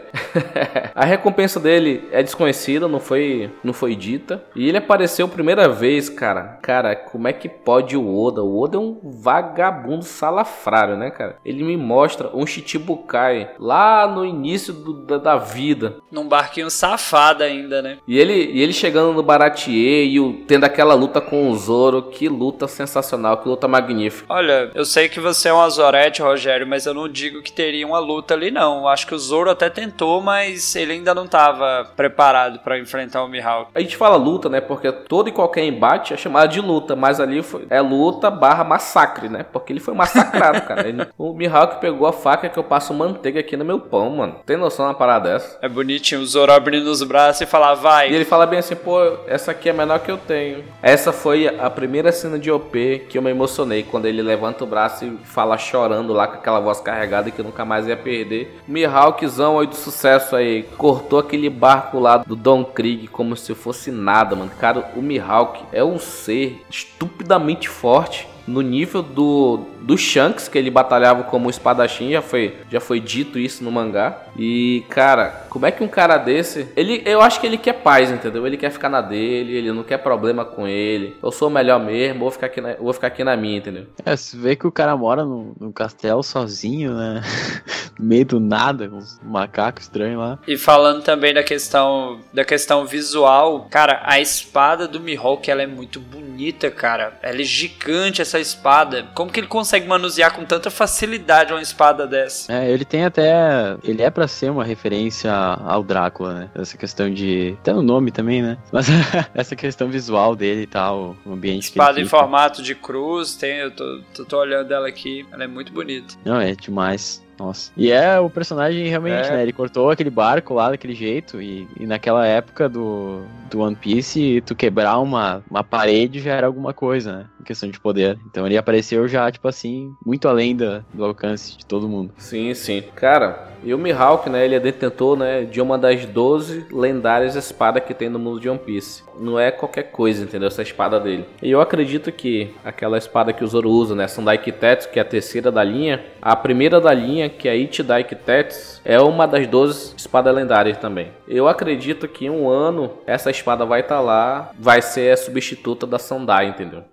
A recompensa dele é desconhecida, não foi, não foi dita. E ele apareceu primeira vez, cara. Cara, como é que pode o Oda? O Oda é um vagabundo salafrário, né, cara? Ele me mostra um Chichibukai lá no início do- da, da vida. Num barquinho safado ainda, né? E ele, e ele chegando no Baratier e o- tendo aquela luta com o Zoro. Que luta sensacional, que luta magnífica. Olha, eu sei que você é um Azorete, Rogério, mas eu não digo que teria uma luta ali, não. Acho que o Zoro até tentou, mas ele ainda não tava preparado pra enfrentar o Mihawk. A gente fala luta, né? Porque todo e qualquer embate é chamado de luta, mas ali foi, é luta barra barra massacre, né? Porque ele foi massacrado, cara. Ele- o Mihawk pegou a faca que eu passo manteiga aqui no meu pão, mano. Tem noção de uma parada dessa? É bonitinho, o Zoro abrindo os braços e falar, vai. E ele fala bem assim, pô, essa aqui é a menor que eu tenho. Essa foi a primeira cena de OP que eu me emocionei, quando ele levanta o braço e fala chorando lá com aquela voz carregada que nunca mais ia perder. Mihawkzão aí do sucesso aí, cortou aquele barco lá do Don Krieg como se fosse nada, mano. Cara, o Mihawk é um ser estupidamente forte. No nível do, do Shanks, que ele batalhava como espadachim, já foi, já foi dito isso no mangá. E, cara, como é que um cara desse. Ele, eu acho que ele quer paz, entendeu? Ele quer ficar na dele, ele não quer problema com ele. Eu sou o melhor mesmo, vou ficar aqui na, vou ficar aqui na minha, entendeu? É, você vê que o cara mora num, num castelo sozinho, né? no meio do nada, com uns macacos estranhos lá. E falando também da questão da questão visual, cara, a espada do Mihawk ela é muito bonita, cara. Ela é gigante essa espada. Como que ele consegue manusear com tanta facilidade uma espada dessa? É, ele tem até. Ele é pra ser uma referência ao Drácula, né? Essa questão de. Até no nome também, né? Mas essa questão visual dele e tal, o ambiente Espada em formato de cruz, tem, eu tô, tô, tô olhando ela aqui, ela é muito bonita. Não, é demais. Nossa. E é o personagem realmente, É. né? Ele cortou aquele barco lá daquele jeito. E, e naquela época do, do One Piece, tu quebrar uma, uma parede já era alguma coisa, né? Em questão de poder. Então ele apareceu já, tipo assim, muito além da, do alcance de todo mundo. Sim, sim. Cara, e o Mihawk, né, ele é detentor, né, de uma das 12 lendárias espadas que tem no mundo de One Piece. Não é qualquer coisa, entendeu? Essa espada dele. E eu acredito que aquela espada que o Zoro usa, né, Sandai Kitetsu, que é a terceira da linha, a primeira da linha, que é a Ichidai Kitetsu, é uma das 12 espadas lendárias também. Eu acredito que em um ano essa espada vai estar lá, vai ser a substituta da Sandai, entendeu?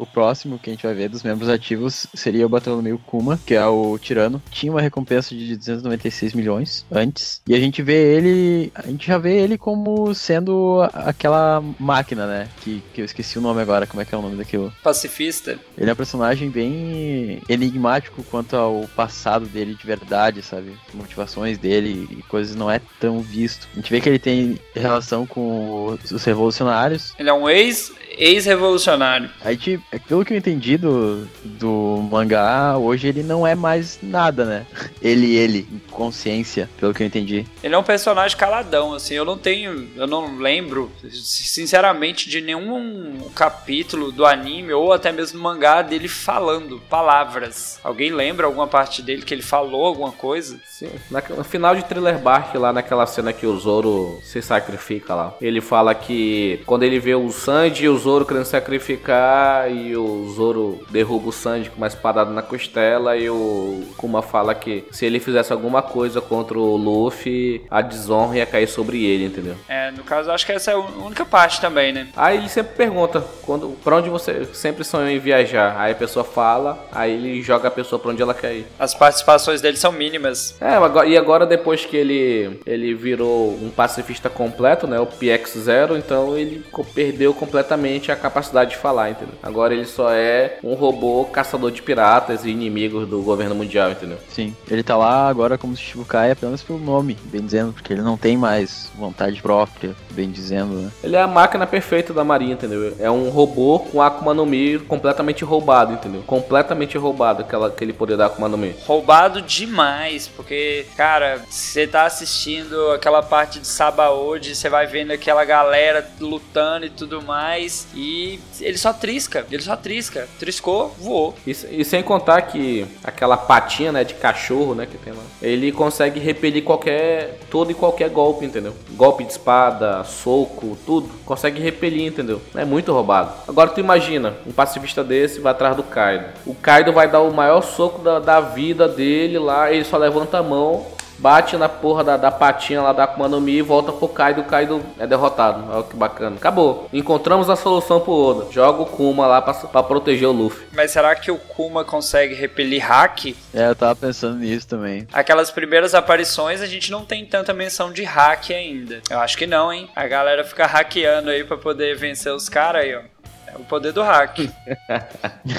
O próximo que a gente vai ver dos membros ativos seria o Bartolomeu Kuma, que é o tirano. Tinha uma recompensa de 296 milhões antes. E a gente vê ele. A gente já vê ele como sendo aquela máquina, né? Que, que eu esqueci o nome agora. Como é que é o nome daquilo? Pacifista. Ele é um personagem bem enigmático quanto ao passado dele de verdade, sabe? Motivações dele e coisas não é tão visto. A gente vê que ele tem relação com os revolucionários. Ele é um ex ex-revolucionário. A gente, pelo que eu entendi do, do mangá, hoje ele não é mais nada, né? Ele, ele, em consciência, pelo que eu entendi. Ele é um personagem caladão, assim, eu não tenho, eu não lembro, sinceramente, de nenhum capítulo do anime ou até mesmo do mangá dele falando palavras. Alguém lembra alguma parte dele que ele falou alguma coisa? Sim, no final de Thriller Bark, lá naquela cena que o Zoro se sacrifica lá, ele fala que quando ele vê o Sanji e o Zoro querendo sacrificar e o Zoro derruba o Sanji com uma espadada na costela e o Kuma fala que se ele fizesse alguma coisa contra o Luffy, a desonra ia cair sobre ele, entendeu? É, no caso, acho que essa é a única parte também, né? Aí ele sempre pergunta, quando, pra onde você sempre sonhou em viajar? Aí a pessoa fala, aí ele joga a pessoa pra onde ela quer ir. As participações dele são mínimas. É, agora- e agora depois que ele ele virou um pacifista completo, né, o PX0, então ele perdeu completamente a capacidade de falar, entendeu? Agora ele só é um robô caçador de piratas e inimigos do governo mundial, entendeu? Sim. Ele tá lá agora como Shichibukai apenas pelo nome, bem dizendo, porque ele não tem mais vontade própria, bem dizendo, né? Ele é a máquina perfeita da marinha, entendeu? É um robô com Akuma no Mi completamente roubado, entendeu? Completamente roubado aquela, aquele poder da Akuma no Mi. Roubado demais, porque, cara, você tá assistindo aquela parte de Sabaody, você vai vendo aquela galera lutando e tudo mais, e ele só trisca, ele só trisca. Triscou, voou. E, e sem contar que aquela patinha, né, de cachorro, né, que tem lá, ele consegue repelir qualquer, todo e qualquer golpe, entendeu? Golpe de espada, soco, tudo, consegue repelir, entendeu? É muito roubado. Agora tu imagina, um pacifista desse vai atrás do Kaido. O Kaido vai dar o maior soco da, da vida dele lá, ele só levanta a mão, bate na porra da, da patinha lá da Akuma no Mi e volta pro Kaido, o Kaido é derrotado. Olha que bacana. Acabou. Encontramos a solução pro Oda. Joga o Kuma lá pra, pra proteger o Luffy. Mas será que o Kuma consegue repelir hack? É, eu tava pensando nisso também. Aquelas primeiras aparições a gente não tem tanta menção de hack ainda. Eu acho que não, hein? A galera fica hackeando aí pra poder vencer os caras aí, ó. É o poder do hack.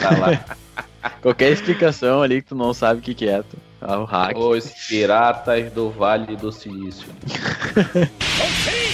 Tá lá. Qualquer explicação ali que tu não sabe o que, que é, tu. Ah, o hack. Os piratas do Vale do Silício.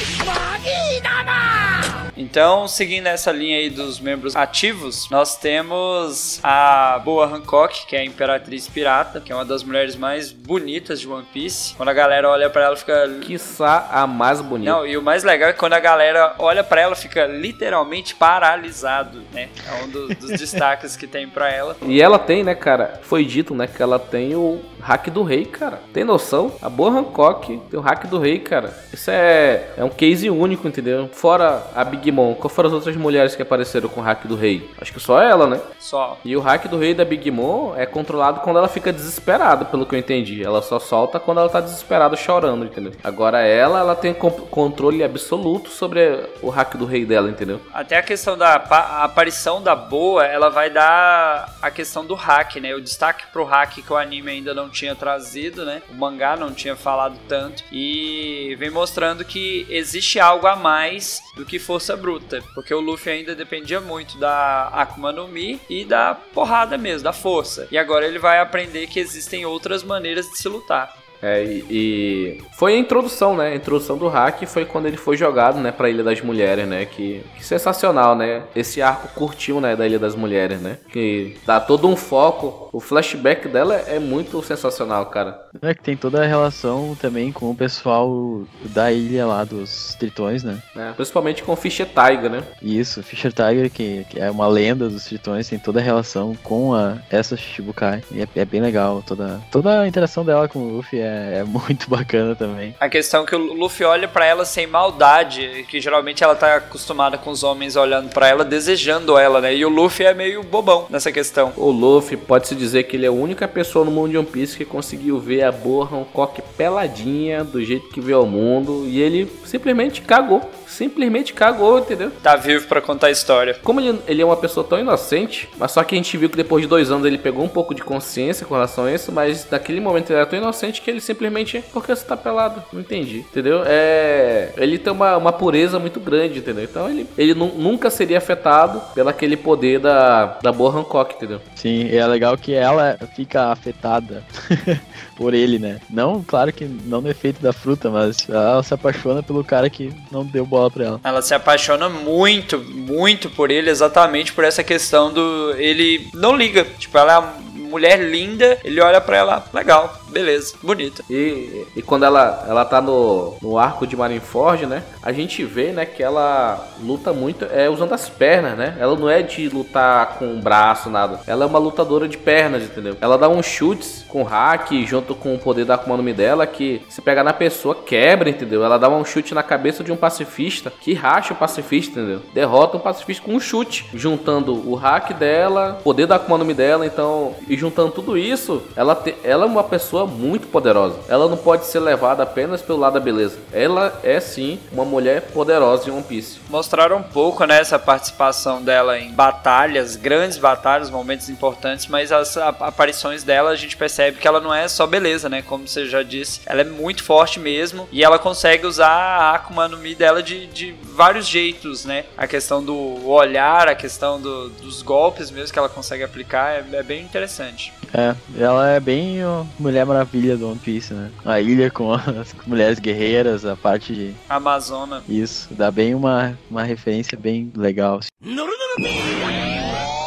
Então, seguindo essa linha aí dos membros ativos, nós temos a Boa Hancock, que é a Imperatriz Pirata, que é uma das mulheres mais bonitas de One Piece. Quando a galera olha pra ela, fica. Quiçá a mais bonita. Não, e o mais legal é que quando a galera olha pra ela, fica literalmente paralisado, né? É um do- dos destaques que tem pra ela. E ela tem, né, cara? Foi dito, né, que ela tem o hack do rei, cara. Tem noção? A boa Hancock tem o hack do rei, cara. Isso é, é um case único, entendeu? Fora a Big Mom, qual foram as outras mulheres que apareceram com o hack do rei? Acho que só ela, né? Só. E o hack do rei da Big Mom é controlado quando ela fica desesperada, pelo que eu entendi. Ela só solta quando ela tá desesperada, chorando, entendeu? Agora ela, ela tem controle absoluto sobre o hack do rei dela, entendeu? Até a questão da a aparição da boa, ela vai dar a questão do hack, né? O destaque pro hack que o anime ainda não tinha trazido, né? O mangá não tinha falado tanto. E vem mostrando que existe algo a mais do que força bruta. Porque o Luffy ainda dependia muito da Akuma no Mi e da porrada mesmo, da força. E agora ele vai aprender que existem outras maneiras de se lutar. É, e, e foi a introdução, né? A introdução do hack foi quando ele foi jogado, né, pra Ilha das Mulheres, né? Que, que sensacional, né? Esse arco curtiu, né, da Ilha das Mulheres, né? Que dá todo um foco. O flashback dela é muito sensacional, cara. É que tem toda a relação também com o pessoal da ilha lá dos tritões, né? né? Principalmente com o Fischer Tiger, né? Isso, Fisher Tiger, que, que é uma lenda dos tritões, tem toda a relação com a, essa Shichibukai. E é, é bem legal, toda, toda a interação dela com o Luffy é, é muito bacana também. A questão é que o Luffy olha pra ela sem maldade, que geralmente ela tá acostumada com os homens olhando pra ela, desejando ela, né? E o Luffy é meio bobão nessa questão. O Luffy pode-se dizer que ele é a única pessoa no mundo de One Piece que conseguiu ver a boa Hancock peladinha, do jeito que vê ao mundo, e ele simplesmente cagou. Simplesmente cagou, entendeu? Tá vivo pra contar a história. Como ele, ele é uma pessoa tão inocente, mas só que a gente viu que depois de dois anos ele pegou um pouco de consciência com relação a isso, mas naquele momento ele era tão inocente que ele simplesmente. Por que você tá pelado? Não entendi, entendeu? É. Ele tem uma, uma pureza muito grande, entendeu? Então ele, ele nu- nunca seria afetado pelo aquele poder da, da boa Hancock, entendeu? Sim, e é legal que ela fica afetada por ele, né? Não, claro que não no efeito da fruta, mas ela se apaixona pelo cara que não deu bola pra ela. Ela se apaixona muito, muito por ele, exatamente por essa questão do. Ele não liga. Tipo, ela é mulher linda, ele olha pra ela, legal, beleza, bonita. E, e quando ela, ela tá no, no arco de Marineford, né? A gente vê, né, que ela luta muito é, usando as pernas, né? Ela não é de lutar com o braço, nada. Ela é uma lutadora de pernas, entendeu? Ela dá uns chutes com hack junto com o poder da Akuma no Mi dela que se pegar na pessoa quebra, entendeu? Ela dá um chute na cabeça de um pacifista que racha o pacifista, entendeu? Derrota o pacifista com um chute, juntando o hack dela, o poder da Akuma no Mi dela, então, e juntando tudo isso, ela, te- ela é uma pessoa muito poderosa. Ela não pode ser levada apenas pelo lado da beleza. Ela é sim uma mulher poderosa em One Piece. Mostraram um pouco né, essa participação dela em batalhas, grandes batalhas, momentos importantes, mas as aparições dela a gente percebe que ela não é só beleza, né? Como você já disse, ela é muito forte mesmo e ela consegue usar a Akuma no Mi dela de, de vários jeitos, né? A questão do olhar, a questão do- dos golpes mesmo que ela consegue aplicar é, é bem interessante. É, ela é bem Mulher Maravilha do One Piece, né? A ilha com as mulheres guerreiras, a parte de. Amazona. Isso, dá bem uma, uma referência bem legal. assim.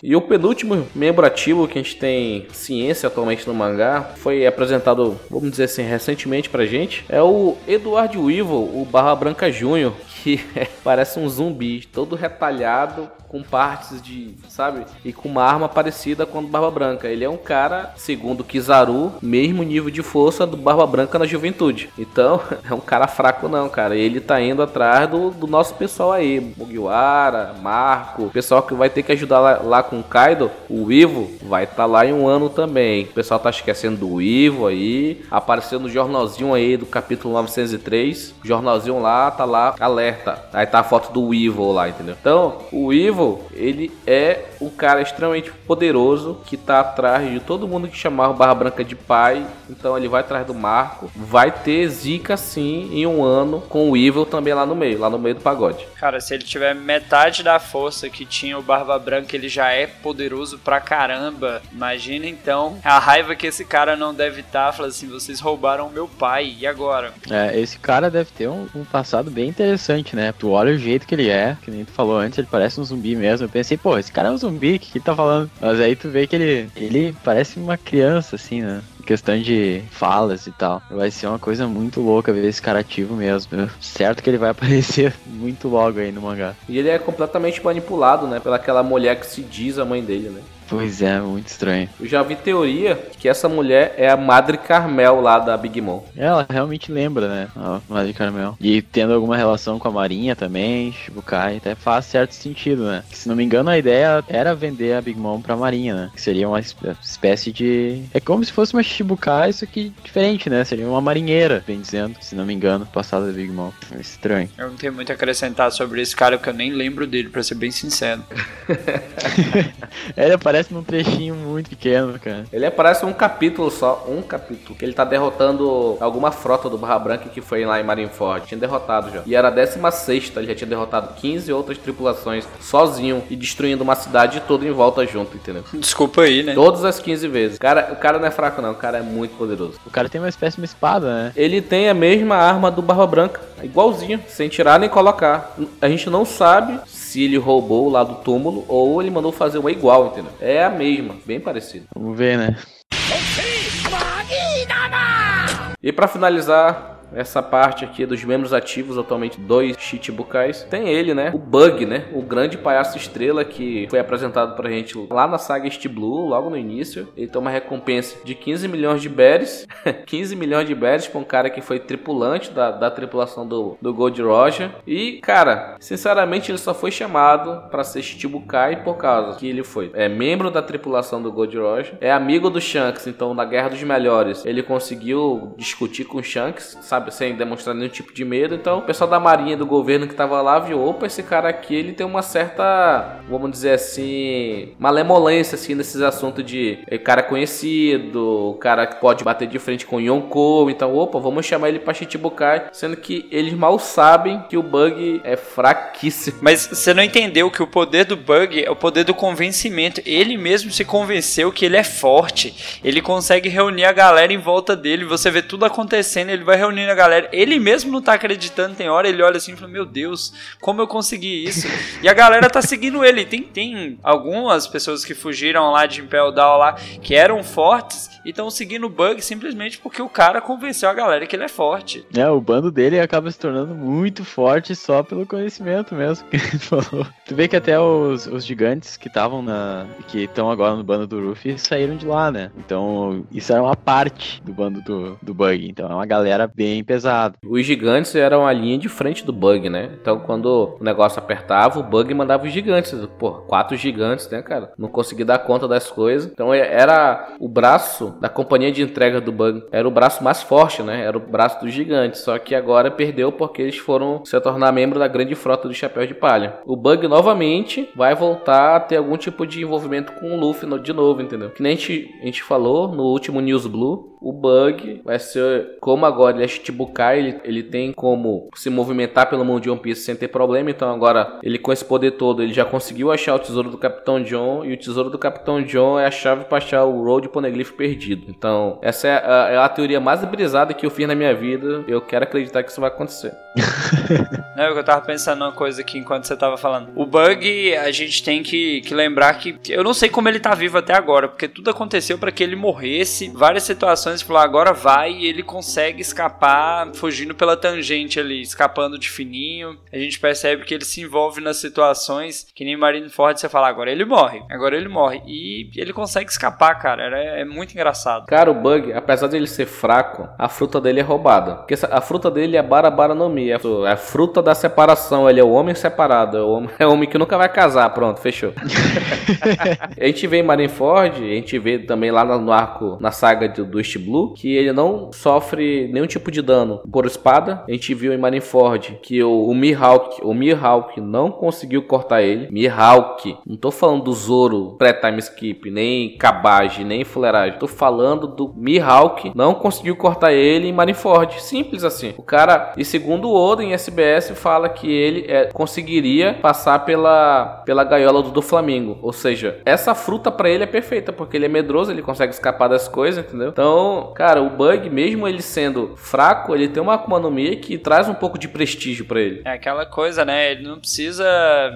E o penúltimo membro ativo que a gente tem ciência atualmente no mangá foi apresentado, vamos dizer assim, recentemente pra gente, é o Eduardo Weevil, o Barra Branca Júnior, que parece um zumbi, todo retalhado, com partes de, sabe? E com uma arma parecida com a do Barba Branca. Ele é um cara, segundo Kizaru, mesmo nível de força do Barba Branca na juventude. Então, é um cara fraco não, cara. Ele tá indo atrás do, do nosso pessoal aí, Mugiwara, Marco, pessoal que vai ter que ajudar lá, lá com o Kaido, o Ivo, vai estar tá lá em um ano também. O pessoal tá esquecendo do Ivo aí, apareceu no jornalzinho aí do capítulo 903. O jornalzinho lá tá lá, alerta. Aí tá a foto do Ivo lá, entendeu? Então, o Ivo, ele é um cara extremamente poderoso que tá atrás de todo mundo que chamava o Barra Branca de pai. Então ele vai atrás do Marco. Vai ter zica sim em um ano com o Evil também lá no meio, lá no meio do pagode. Cara, se ele tiver metade da força que tinha o Barba Branca, ele já é poderoso pra caramba. Imagina então a raiva que esse cara não deve estar. Fala assim: vocês roubaram meu pai, e agora? É, esse cara deve ter um, um passado bem interessante, né? Tu olha o jeito que ele é, que nem tu falou antes, ele parece um zumbi mesmo. Eu pensei, pô, esse cara é um zumbi, o que, que tá falando? Mas aí tu vê que ele, ele parece uma criança, assim, né? questão de falas e tal. Vai ser uma coisa muito louca ver esse cara ativo mesmo. Certo que ele vai aparecer muito logo aí no mangá. E ele é completamente manipulado, né? Pelaquela mulher que se diz a mãe dele, né? Pois é, muito estranho. Eu já vi teoria que essa mulher é a Madre Carmel lá da Big Mom. Ela realmente lembra, né? A Madre Carmel. E tendo alguma relação com a Marinha também, Shibukai, até faz certo sentido, né? Que, se não me engano, a ideia era vender a Big Mom pra Marinha, né? Que seria uma espé- espécie de. É como se fosse uma Shibukai, isso aqui diferente, né? Seria uma marinheira, bem dizendo, se não me engano, passada da Big Mom. É estranho. Eu não tenho muito a acrescentar sobre esse cara, porque eu nem lembro dele, pra ser bem sincero. Ele aparece num trechinho muito pequeno, cara. Ele aparece um capítulo só, um capítulo, que ele tá derrotando alguma frota do Barra Branca que foi lá em Marineford. Tinha derrotado já. E era a 16 ele já tinha derrotado 15 outras tripulações sozinho e destruindo uma cidade toda em volta junto, entendeu? Desculpa aí, né? Todas as 15 vezes. Cara, o cara não é fraco não, o cara é muito poderoso. O cara tem uma espécie de uma espada, né? Ele tem a mesma arma do Barba Branca, igualzinho, sem tirar nem colocar. A gente não sabe se ele roubou lá do túmulo ou ele mandou fazer uma igual, entendeu? É a mesma, bem parecida. Vamos ver, né? E pra finalizar essa parte aqui dos membros ativos, atualmente dois Chichibukais, tem ele, né? O Bug, né? O grande palhaço estrela que foi apresentado pra gente lá na saga East Blue, logo no início. Ele tem uma recompensa de 15 milhões de berries. 15 milhões de berries pra um cara que foi tripulante da, da tripulação do, do Gold Roger. E, cara, sinceramente, ele só foi chamado pra ser Chichibukai por causa que ele foi é membro da tripulação do Gold Roger, é amigo do Shanks, então na Guerra dos Melhores ele conseguiu discutir com o Shanks, sabe, sem demonstrar nenhum tipo de medo. Então o pessoal da marinha do governo que tava lá viu, opa, esse cara aqui ele tem uma certa, vamos dizer assim, malemolência assim nesses assuntos de é, cara conhecido, cara que pode bater de frente com Yonkou, então opa, vamos chamar ele pra Chichibukai, sendo que eles mal sabem que o Bug é fraquíssimo. Mas você não entendeu que o poder do Bug é o poder do convencimento. Ele mesmo se convenceu que ele é forte. Ele consegue reunir a galera em volta dele. Você vê tudo acontecendo, ele vai reunindo a galera. Ele mesmo não tá acreditando, tem hora ele olha assim e fala: Meu Deus, como eu consegui isso? E a galera tá seguindo ele. Tem, tem algumas pessoas que fugiram lá de Impel Down lá que eram fortes e estão seguindo o Bug simplesmente porque o cara convenceu a galera que ele é forte. É, o bando dele acaba se tornando muito forte só pelo conhecimento mesmo que ele falou. Tu vê que até os, os gigantes que estavam na. que estão agora no bando do Ruffy saíram de lá, né? Então, isso era uma parte do bando do, do Bug. Então é uma galera bem pesada. Os gigantes eram a linha de frente do Bug, né? Então quando o negócio apertava, o Bug mandava os gigantes. Pô, quatro gigantes, né, cara? Não conseguia dar conta das coisas. Então é- era o braço da companhia de entrega do Bug. Era o braço mais forte, né? Era o braço dos gigantes. Só que agora perdeu porque eles foram se tornar membro da grande frota do Chapéu de Palha. O Bug novamente vai voltar a ter algum tipo de envolvimento com o Luffy de novo, entendeu? Que nem a gente, a gente falou no último News Blue. O Bug vai ser, como agora ele é Shichibukai, ele, ele tem como se movimentar pelo mundo de One Piece sem ter problema. Então agora, ele com esse poder todo, ele já conseguiu achar o tesouro do Capitão John. E o tesouro do Capitão John é a chave para achar o Road Poneglyph perdido. Então, essa é a, é a teoria mais brisada que eu fiz na minha vida. Eu quero acreditar que isso vai acontecer. Não, eu tava pensando uma coisa aqui enquanto você tava falando. O Bug, a gente tem que, que lembrar que. Eu não sei como ele tá vivo até agora, porque tudo aconteceu para que ele morresse. Várias situações, falou, agora vai e ele consegue escapar fugindo pela tangente ali, escapando de fininho. A gente percebe que ele se envolve nas situações que nem Marineford você fala, agora ele morre, agora ele morre. E ele consegue escapar, cara. É, é muito engraçado. Cara, o Bug, apesar de ele ser fraco, a fruta dele é roubada. Porque a fruta dele é Barabara no Mi. É a fruta da separação. Ele é o homem separado. É o homem, é o homem que nunca vai casar. Pronto, fechou. a gente vê em Marineford, a gente vê também lá no arco, na saga do, do East Blue, que ele não sofre nenhum tipo de dano por espada. A gente viu em Marineford que o, o Mihawk, o Mihawk não conseguiu cortar ele. Mihawk, não tô falando do Zoro pré-time skip, nem Kabage, nem fuleiragem. Tô falando do Mihawk não conseguiu cortar ele em Marineford. Simples assim. O cara, e segundo o Oda em SBS, fala que ele é, conseguiria passar pela, pela gaiola do, do Flamengo. Ou seja, essa fruta para ele é perfeita, porque ele é medroso, ele consegue escapar das coisas, entendeu? Então, cara, o Bug, mesmo ele sendo fraco, ele tem uma Akuma no Mi que traz um pouco de prestígio para ele. É aquela coisa, né? Ele não precisa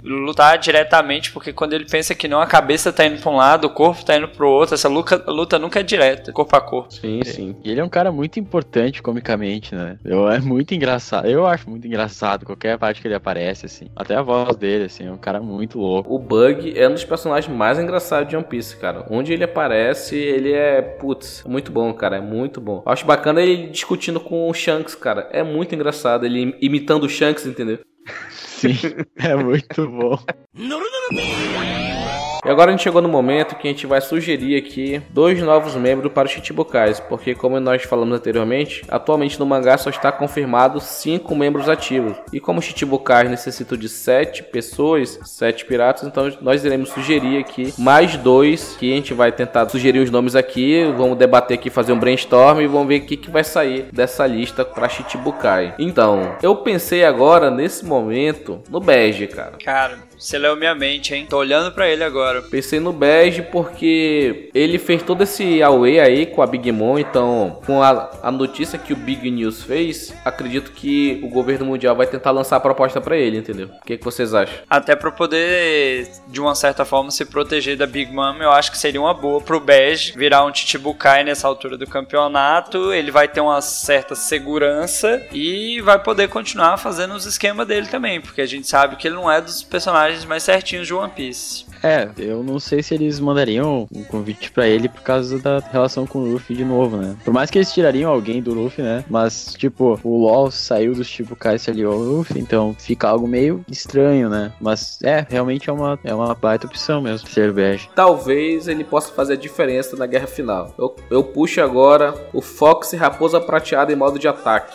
lutar diretamente, porque quando ele pensa que não, a cabeça tá indo pra um lado, o corpo tá indo pro outro. Essa luta, luta nunca é direta, corpo a corpo. Sim, sim. E ele é um cara muito importante comicamente, né? Eu, é muito engraçado. Eu acho muito engraçado qualquer parte que ele aparece, assim. Até a voz dele, assim, é um cara muito louco. O Bug é um dos personagens mais engraçados de One Piece, cara. Onde ele aparece, ele é, putz, muito bom, cara, é muito bom. Eu acho bacana ele discutindo com o Shanks, cara. É muito engraçado, ele imitando o Shanks, entendeu? Sim, é muito bom. E agora a gente chegou no momento que a gente vai sugerir aqui dois novos membros para os Chichibukais, porque como nós falamos anteriormente, atualmente no mangá só está confirmado cinco membros ativos. E como os Chichibukais necessitam de sete pessoas, sete piratas, então nós iremos sugerir aqui mais dois que a gente vai tentar sugerir os nomes aqui, vamos debater aqui, fazer um brainstorm e vamos ver o que, que vai sair dessa lista para Chichibukai. Então, eu pensei agora nesse momento no Bege, cara. Cara, você leu minha mente, hein? Tô olhando pra ele agora. Pensei no Bege porque ele fez todo esse away aí com a Big Mom, então com a, a notícia que o Big News fez, acredito que o governo mundial vai tentar lançar a proposta pra ele, entendeu? O que, que vocês acham? Até pra poder, de uma certa forma, se proteger da Big Mom, eu acho que seria uma boa pro Bege virar um Chichibukai nessa altura do campeonato. Ele vai ter uma certa segurança e vai poder continuar fazendo os esquemas dele também, porque a gente sabe que ele não é dos personagens mais certinhos de One Piece. É, eu não sei se eles mandariam um convite pra ele por causa da relação com o Luffy de novo, né? Por mais que eles tirariam alguém do Luffy, né? Mas, tipo, o LoL saiu dos tipo Kai se aliou ao Luffy, então fica algo meio estranho, né? Mas é, realmente é uma, é uma baita opção mesmo, ser bege. Talvez ele possa fazer a diferença na guerra final. Eu, eu puxo agora o Fox e Raposa Prateada em modo de ataque.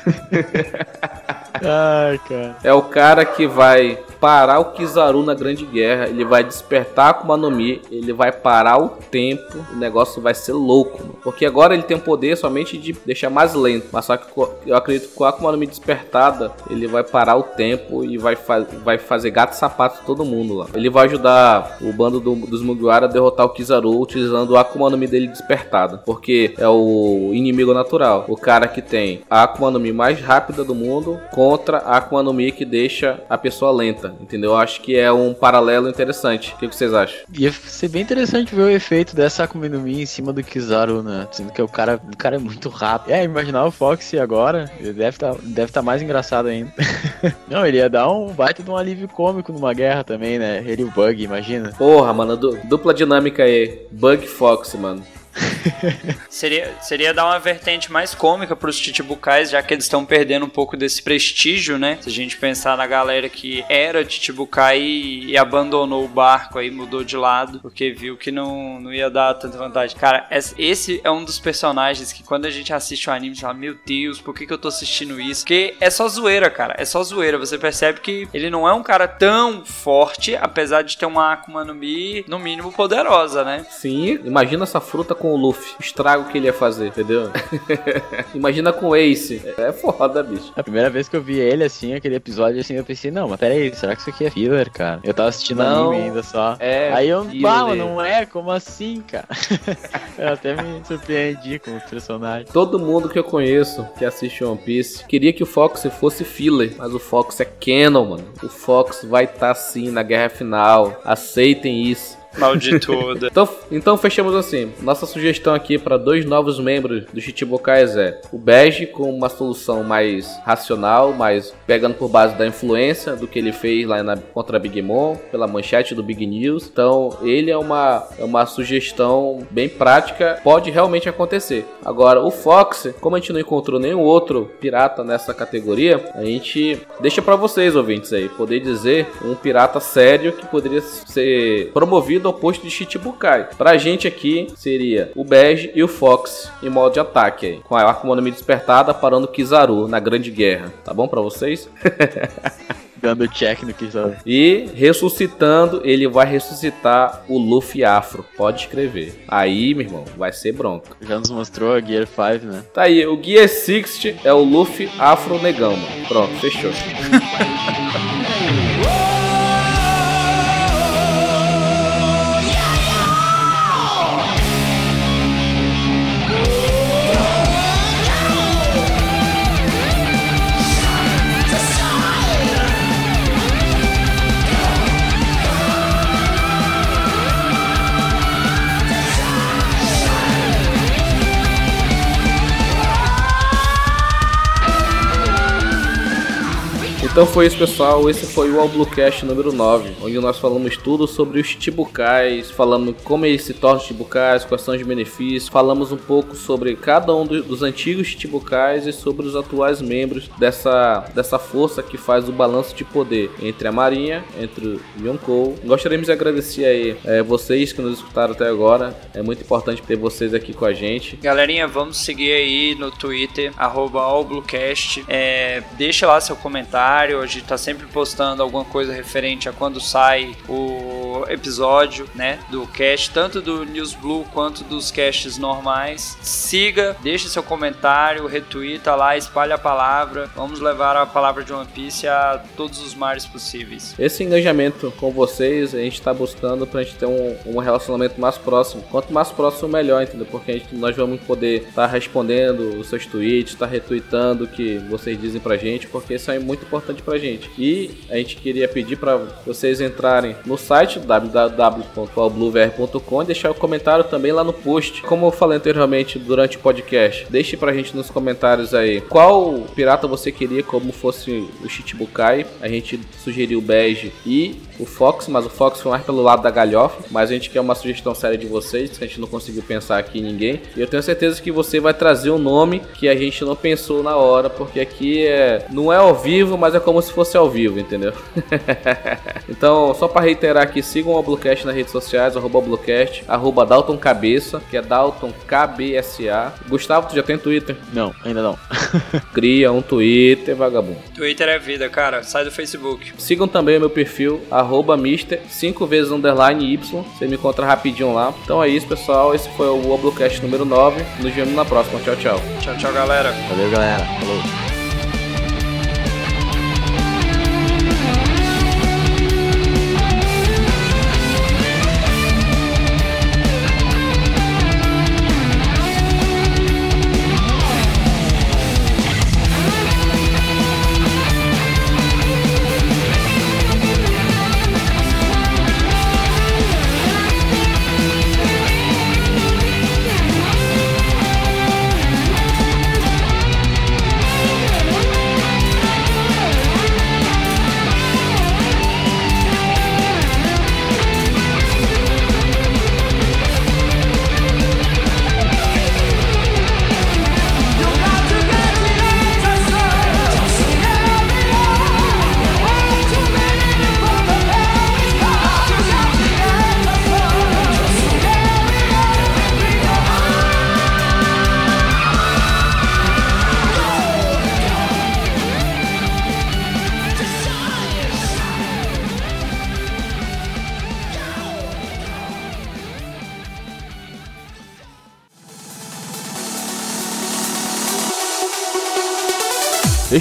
Ai, cara. É o cara que vai parar o Kizaru na Grande Guerra, ele vai despertar a Akuma no Mi, ele vai parar o tempo, o negócio vai ser louco, mano. porque agora ele tem o poder somente de deixar mais lento, mas só que eu acredito que com a Akuma no Mi despertada, ele vai parar o tempo e vai, fa vai fazer gato sapato todo mundo lá. Ele vai ajudar o bando do, dos Mugiwara a derrotar o Kizaru utilizando a Akuma no Mi dele despertada, porque é o inimigo natural, o cara que tem a Akuma no Mi mais rápida do mundo contra a Akuma no Mi que deixa a pessoa lenta entendeu? Eu acho que é um paralelo interessante. O que vocês acham? Ia ser bem interessante ver o efeito dessa Akuma no Mi em cima do Kizaru, né? Sendo que o cara, o cara é muito rápido. É, imaginar o Fox agora, ele deve estar tá, deve tá mais engraçado ainda. Não, ele ia dar um baita de um alívio cômico numa guerra também, né? Ele e o Bug, imagina. Porra, mano, du dupla dinâmica aí. Bug Fox, mano. seria, seria dar uma vertente mais cômica pros Chichibukais, já que eles estão perdendo um pouco desse prestígio, né? Se a gente pensar na galera que era Chichibukai e, e abandonou o barco aí, mudou de lado, porque viu que não, não ia dar tanta vantagem. Cara, esse é um dos personagens que quando a gente assiste o anime, a gente fala, meu Deus, por que, que eu tô assistindo isso? Porque é só zoeira, cara. É só zoeira. Você percebe que ele não é um cara tão forte, apesar de ter uma Akuma no Mi, no mínimo, poderosa, né? Sim, imagina essa fruta com o Luffy. O estrago que ele ia fazer, entendeu? Imagina com o Ace. É foda, bicho. A primeira vez que eu vi ele, assim, aquele episódio, assim, eu pensei, não, mas peraí, será que isso aqui é filler, cara? Eu tava assistindo não, anime ainda só. É. Aí eu, pá, não é? Como assim, cara? eu até me surpreendi com o personagem. Todo mundo que eu conheço que assiste One Piece queria que o Fox fosse filler, mas o Fox é canon, mano. O Fox vai estar tá, sim na guerra final. Aceitem isso. Maldituda. então, então fechamos assim. Nossa sugestão aqui para dois novos membros do Chichibukais é o Bege com uma solução mais racional, mais pegando por base da influência do que ele fez lá na, contra a Big Mom, pela manchete do Big News. Então ele é uma, é uma sugestão bem prática, pode realmente acontecer. Agora o Fox, como a gente não encontrou nenhum outro pirata nessa categoria, a gente deixa para vocês ouvintes aí poder dizer um pirata sério que poderia ser promovido ao posto de Chichibukai. Pra gente aqui seria o Bege e o Fox em modo de ataque aí, com a Akuma no Mi despertada parando Kizaru na Grande Guerra. Tá bom para vocês? Dando check no tá. E ressuscitando, ele vai ressuscitar o Luffy Afro. Pode escrever. Aí, meu irmão, vai ser bronca. Já nos mostrou a Gear 5, né? Tá aí, o Gear 60 é o Luffy Afro Negão, mano. Pronto, fechou. Então foi isso, pessoal. Esse foi o All Bluecast número 9, onde nós falamos tudo sobre os Chichibukais, falamos como eles se tornam Chichibukais, quais são os benefícios, falamos um pouco sobre cada um do- dos antigos Chichibukais e sobre os atuais membros dessa, dessa força que faz o balanço de poder entre a Marinha, entre o Yonkou. Gostaríamos de agradecer aí eh, vocês que nos escutaram até agora. É muito importante ter vocês aqui com a gente. Galerinha, vamos seguir aí no Twitter, arroba AllBlueCast. É, deixa lá seu comentário. A gente tá sempre postando alguma coisa referente a quando sai o episódio, né? Do cast, tanto do News Blue quanto dos casts normais. Siga, deixa seu comentário, retweeta lá, espalha a palavra. Vamos levar a palavra de One Piece a todos os mares possíveis. Esse engajamento com vocês, a gente está buscando pra gente ter um, um relacionamento mais próximo. Quanto mais próximo, melhor, entendeu? Porque a gente, nós vamos poder estar respondendo os seus tweets, estar retweetando o que vocês dizem pra gente, porque isso é muito importante pra gente. E a gente queria pedir pra vocês entrarem no site www.allbluevr.com e deixar o comentário também lá no post. Como eu falei anteriormente durante o podcast, deixe pra gente nos comentários aí qual pirata você queria como fosse o Chichibukai. A gente sugeriu o Bege e o Fox, mas o Fox foi mais pelo lado da galhofa. Mas a gente quer uma sugestão séria de vocês, que a gente não conseguiu pensar aqui em ninguém. E eu tenho certeza que você vai trazer um nome que a gente não pensou na hora, porque aqui é não é ao vivo, mas é como se fosse ao vivo, entendeu? então, só para reiterar aqui, sigam o Bluecast nas redes sociais, arroba Bluecast, arroba Dalton Cabeça, que é Dalton KBSA. Gustavo, tu já tem Twitter? Não, ainda não. Cria um Twitter, vagabundo. Twitter é vida, cara. Sai do Facebook. Sigam também o meu perfil, arroba Mister, 5 vezes underline Y. Você me encontra rapidinho lá. Então é isso, pessoal. Esse foi o Oblocast número 9. Nos vemos na próxima. Tchau, tchau. Tchau, tchau, galera. Valeu, galera. Falou.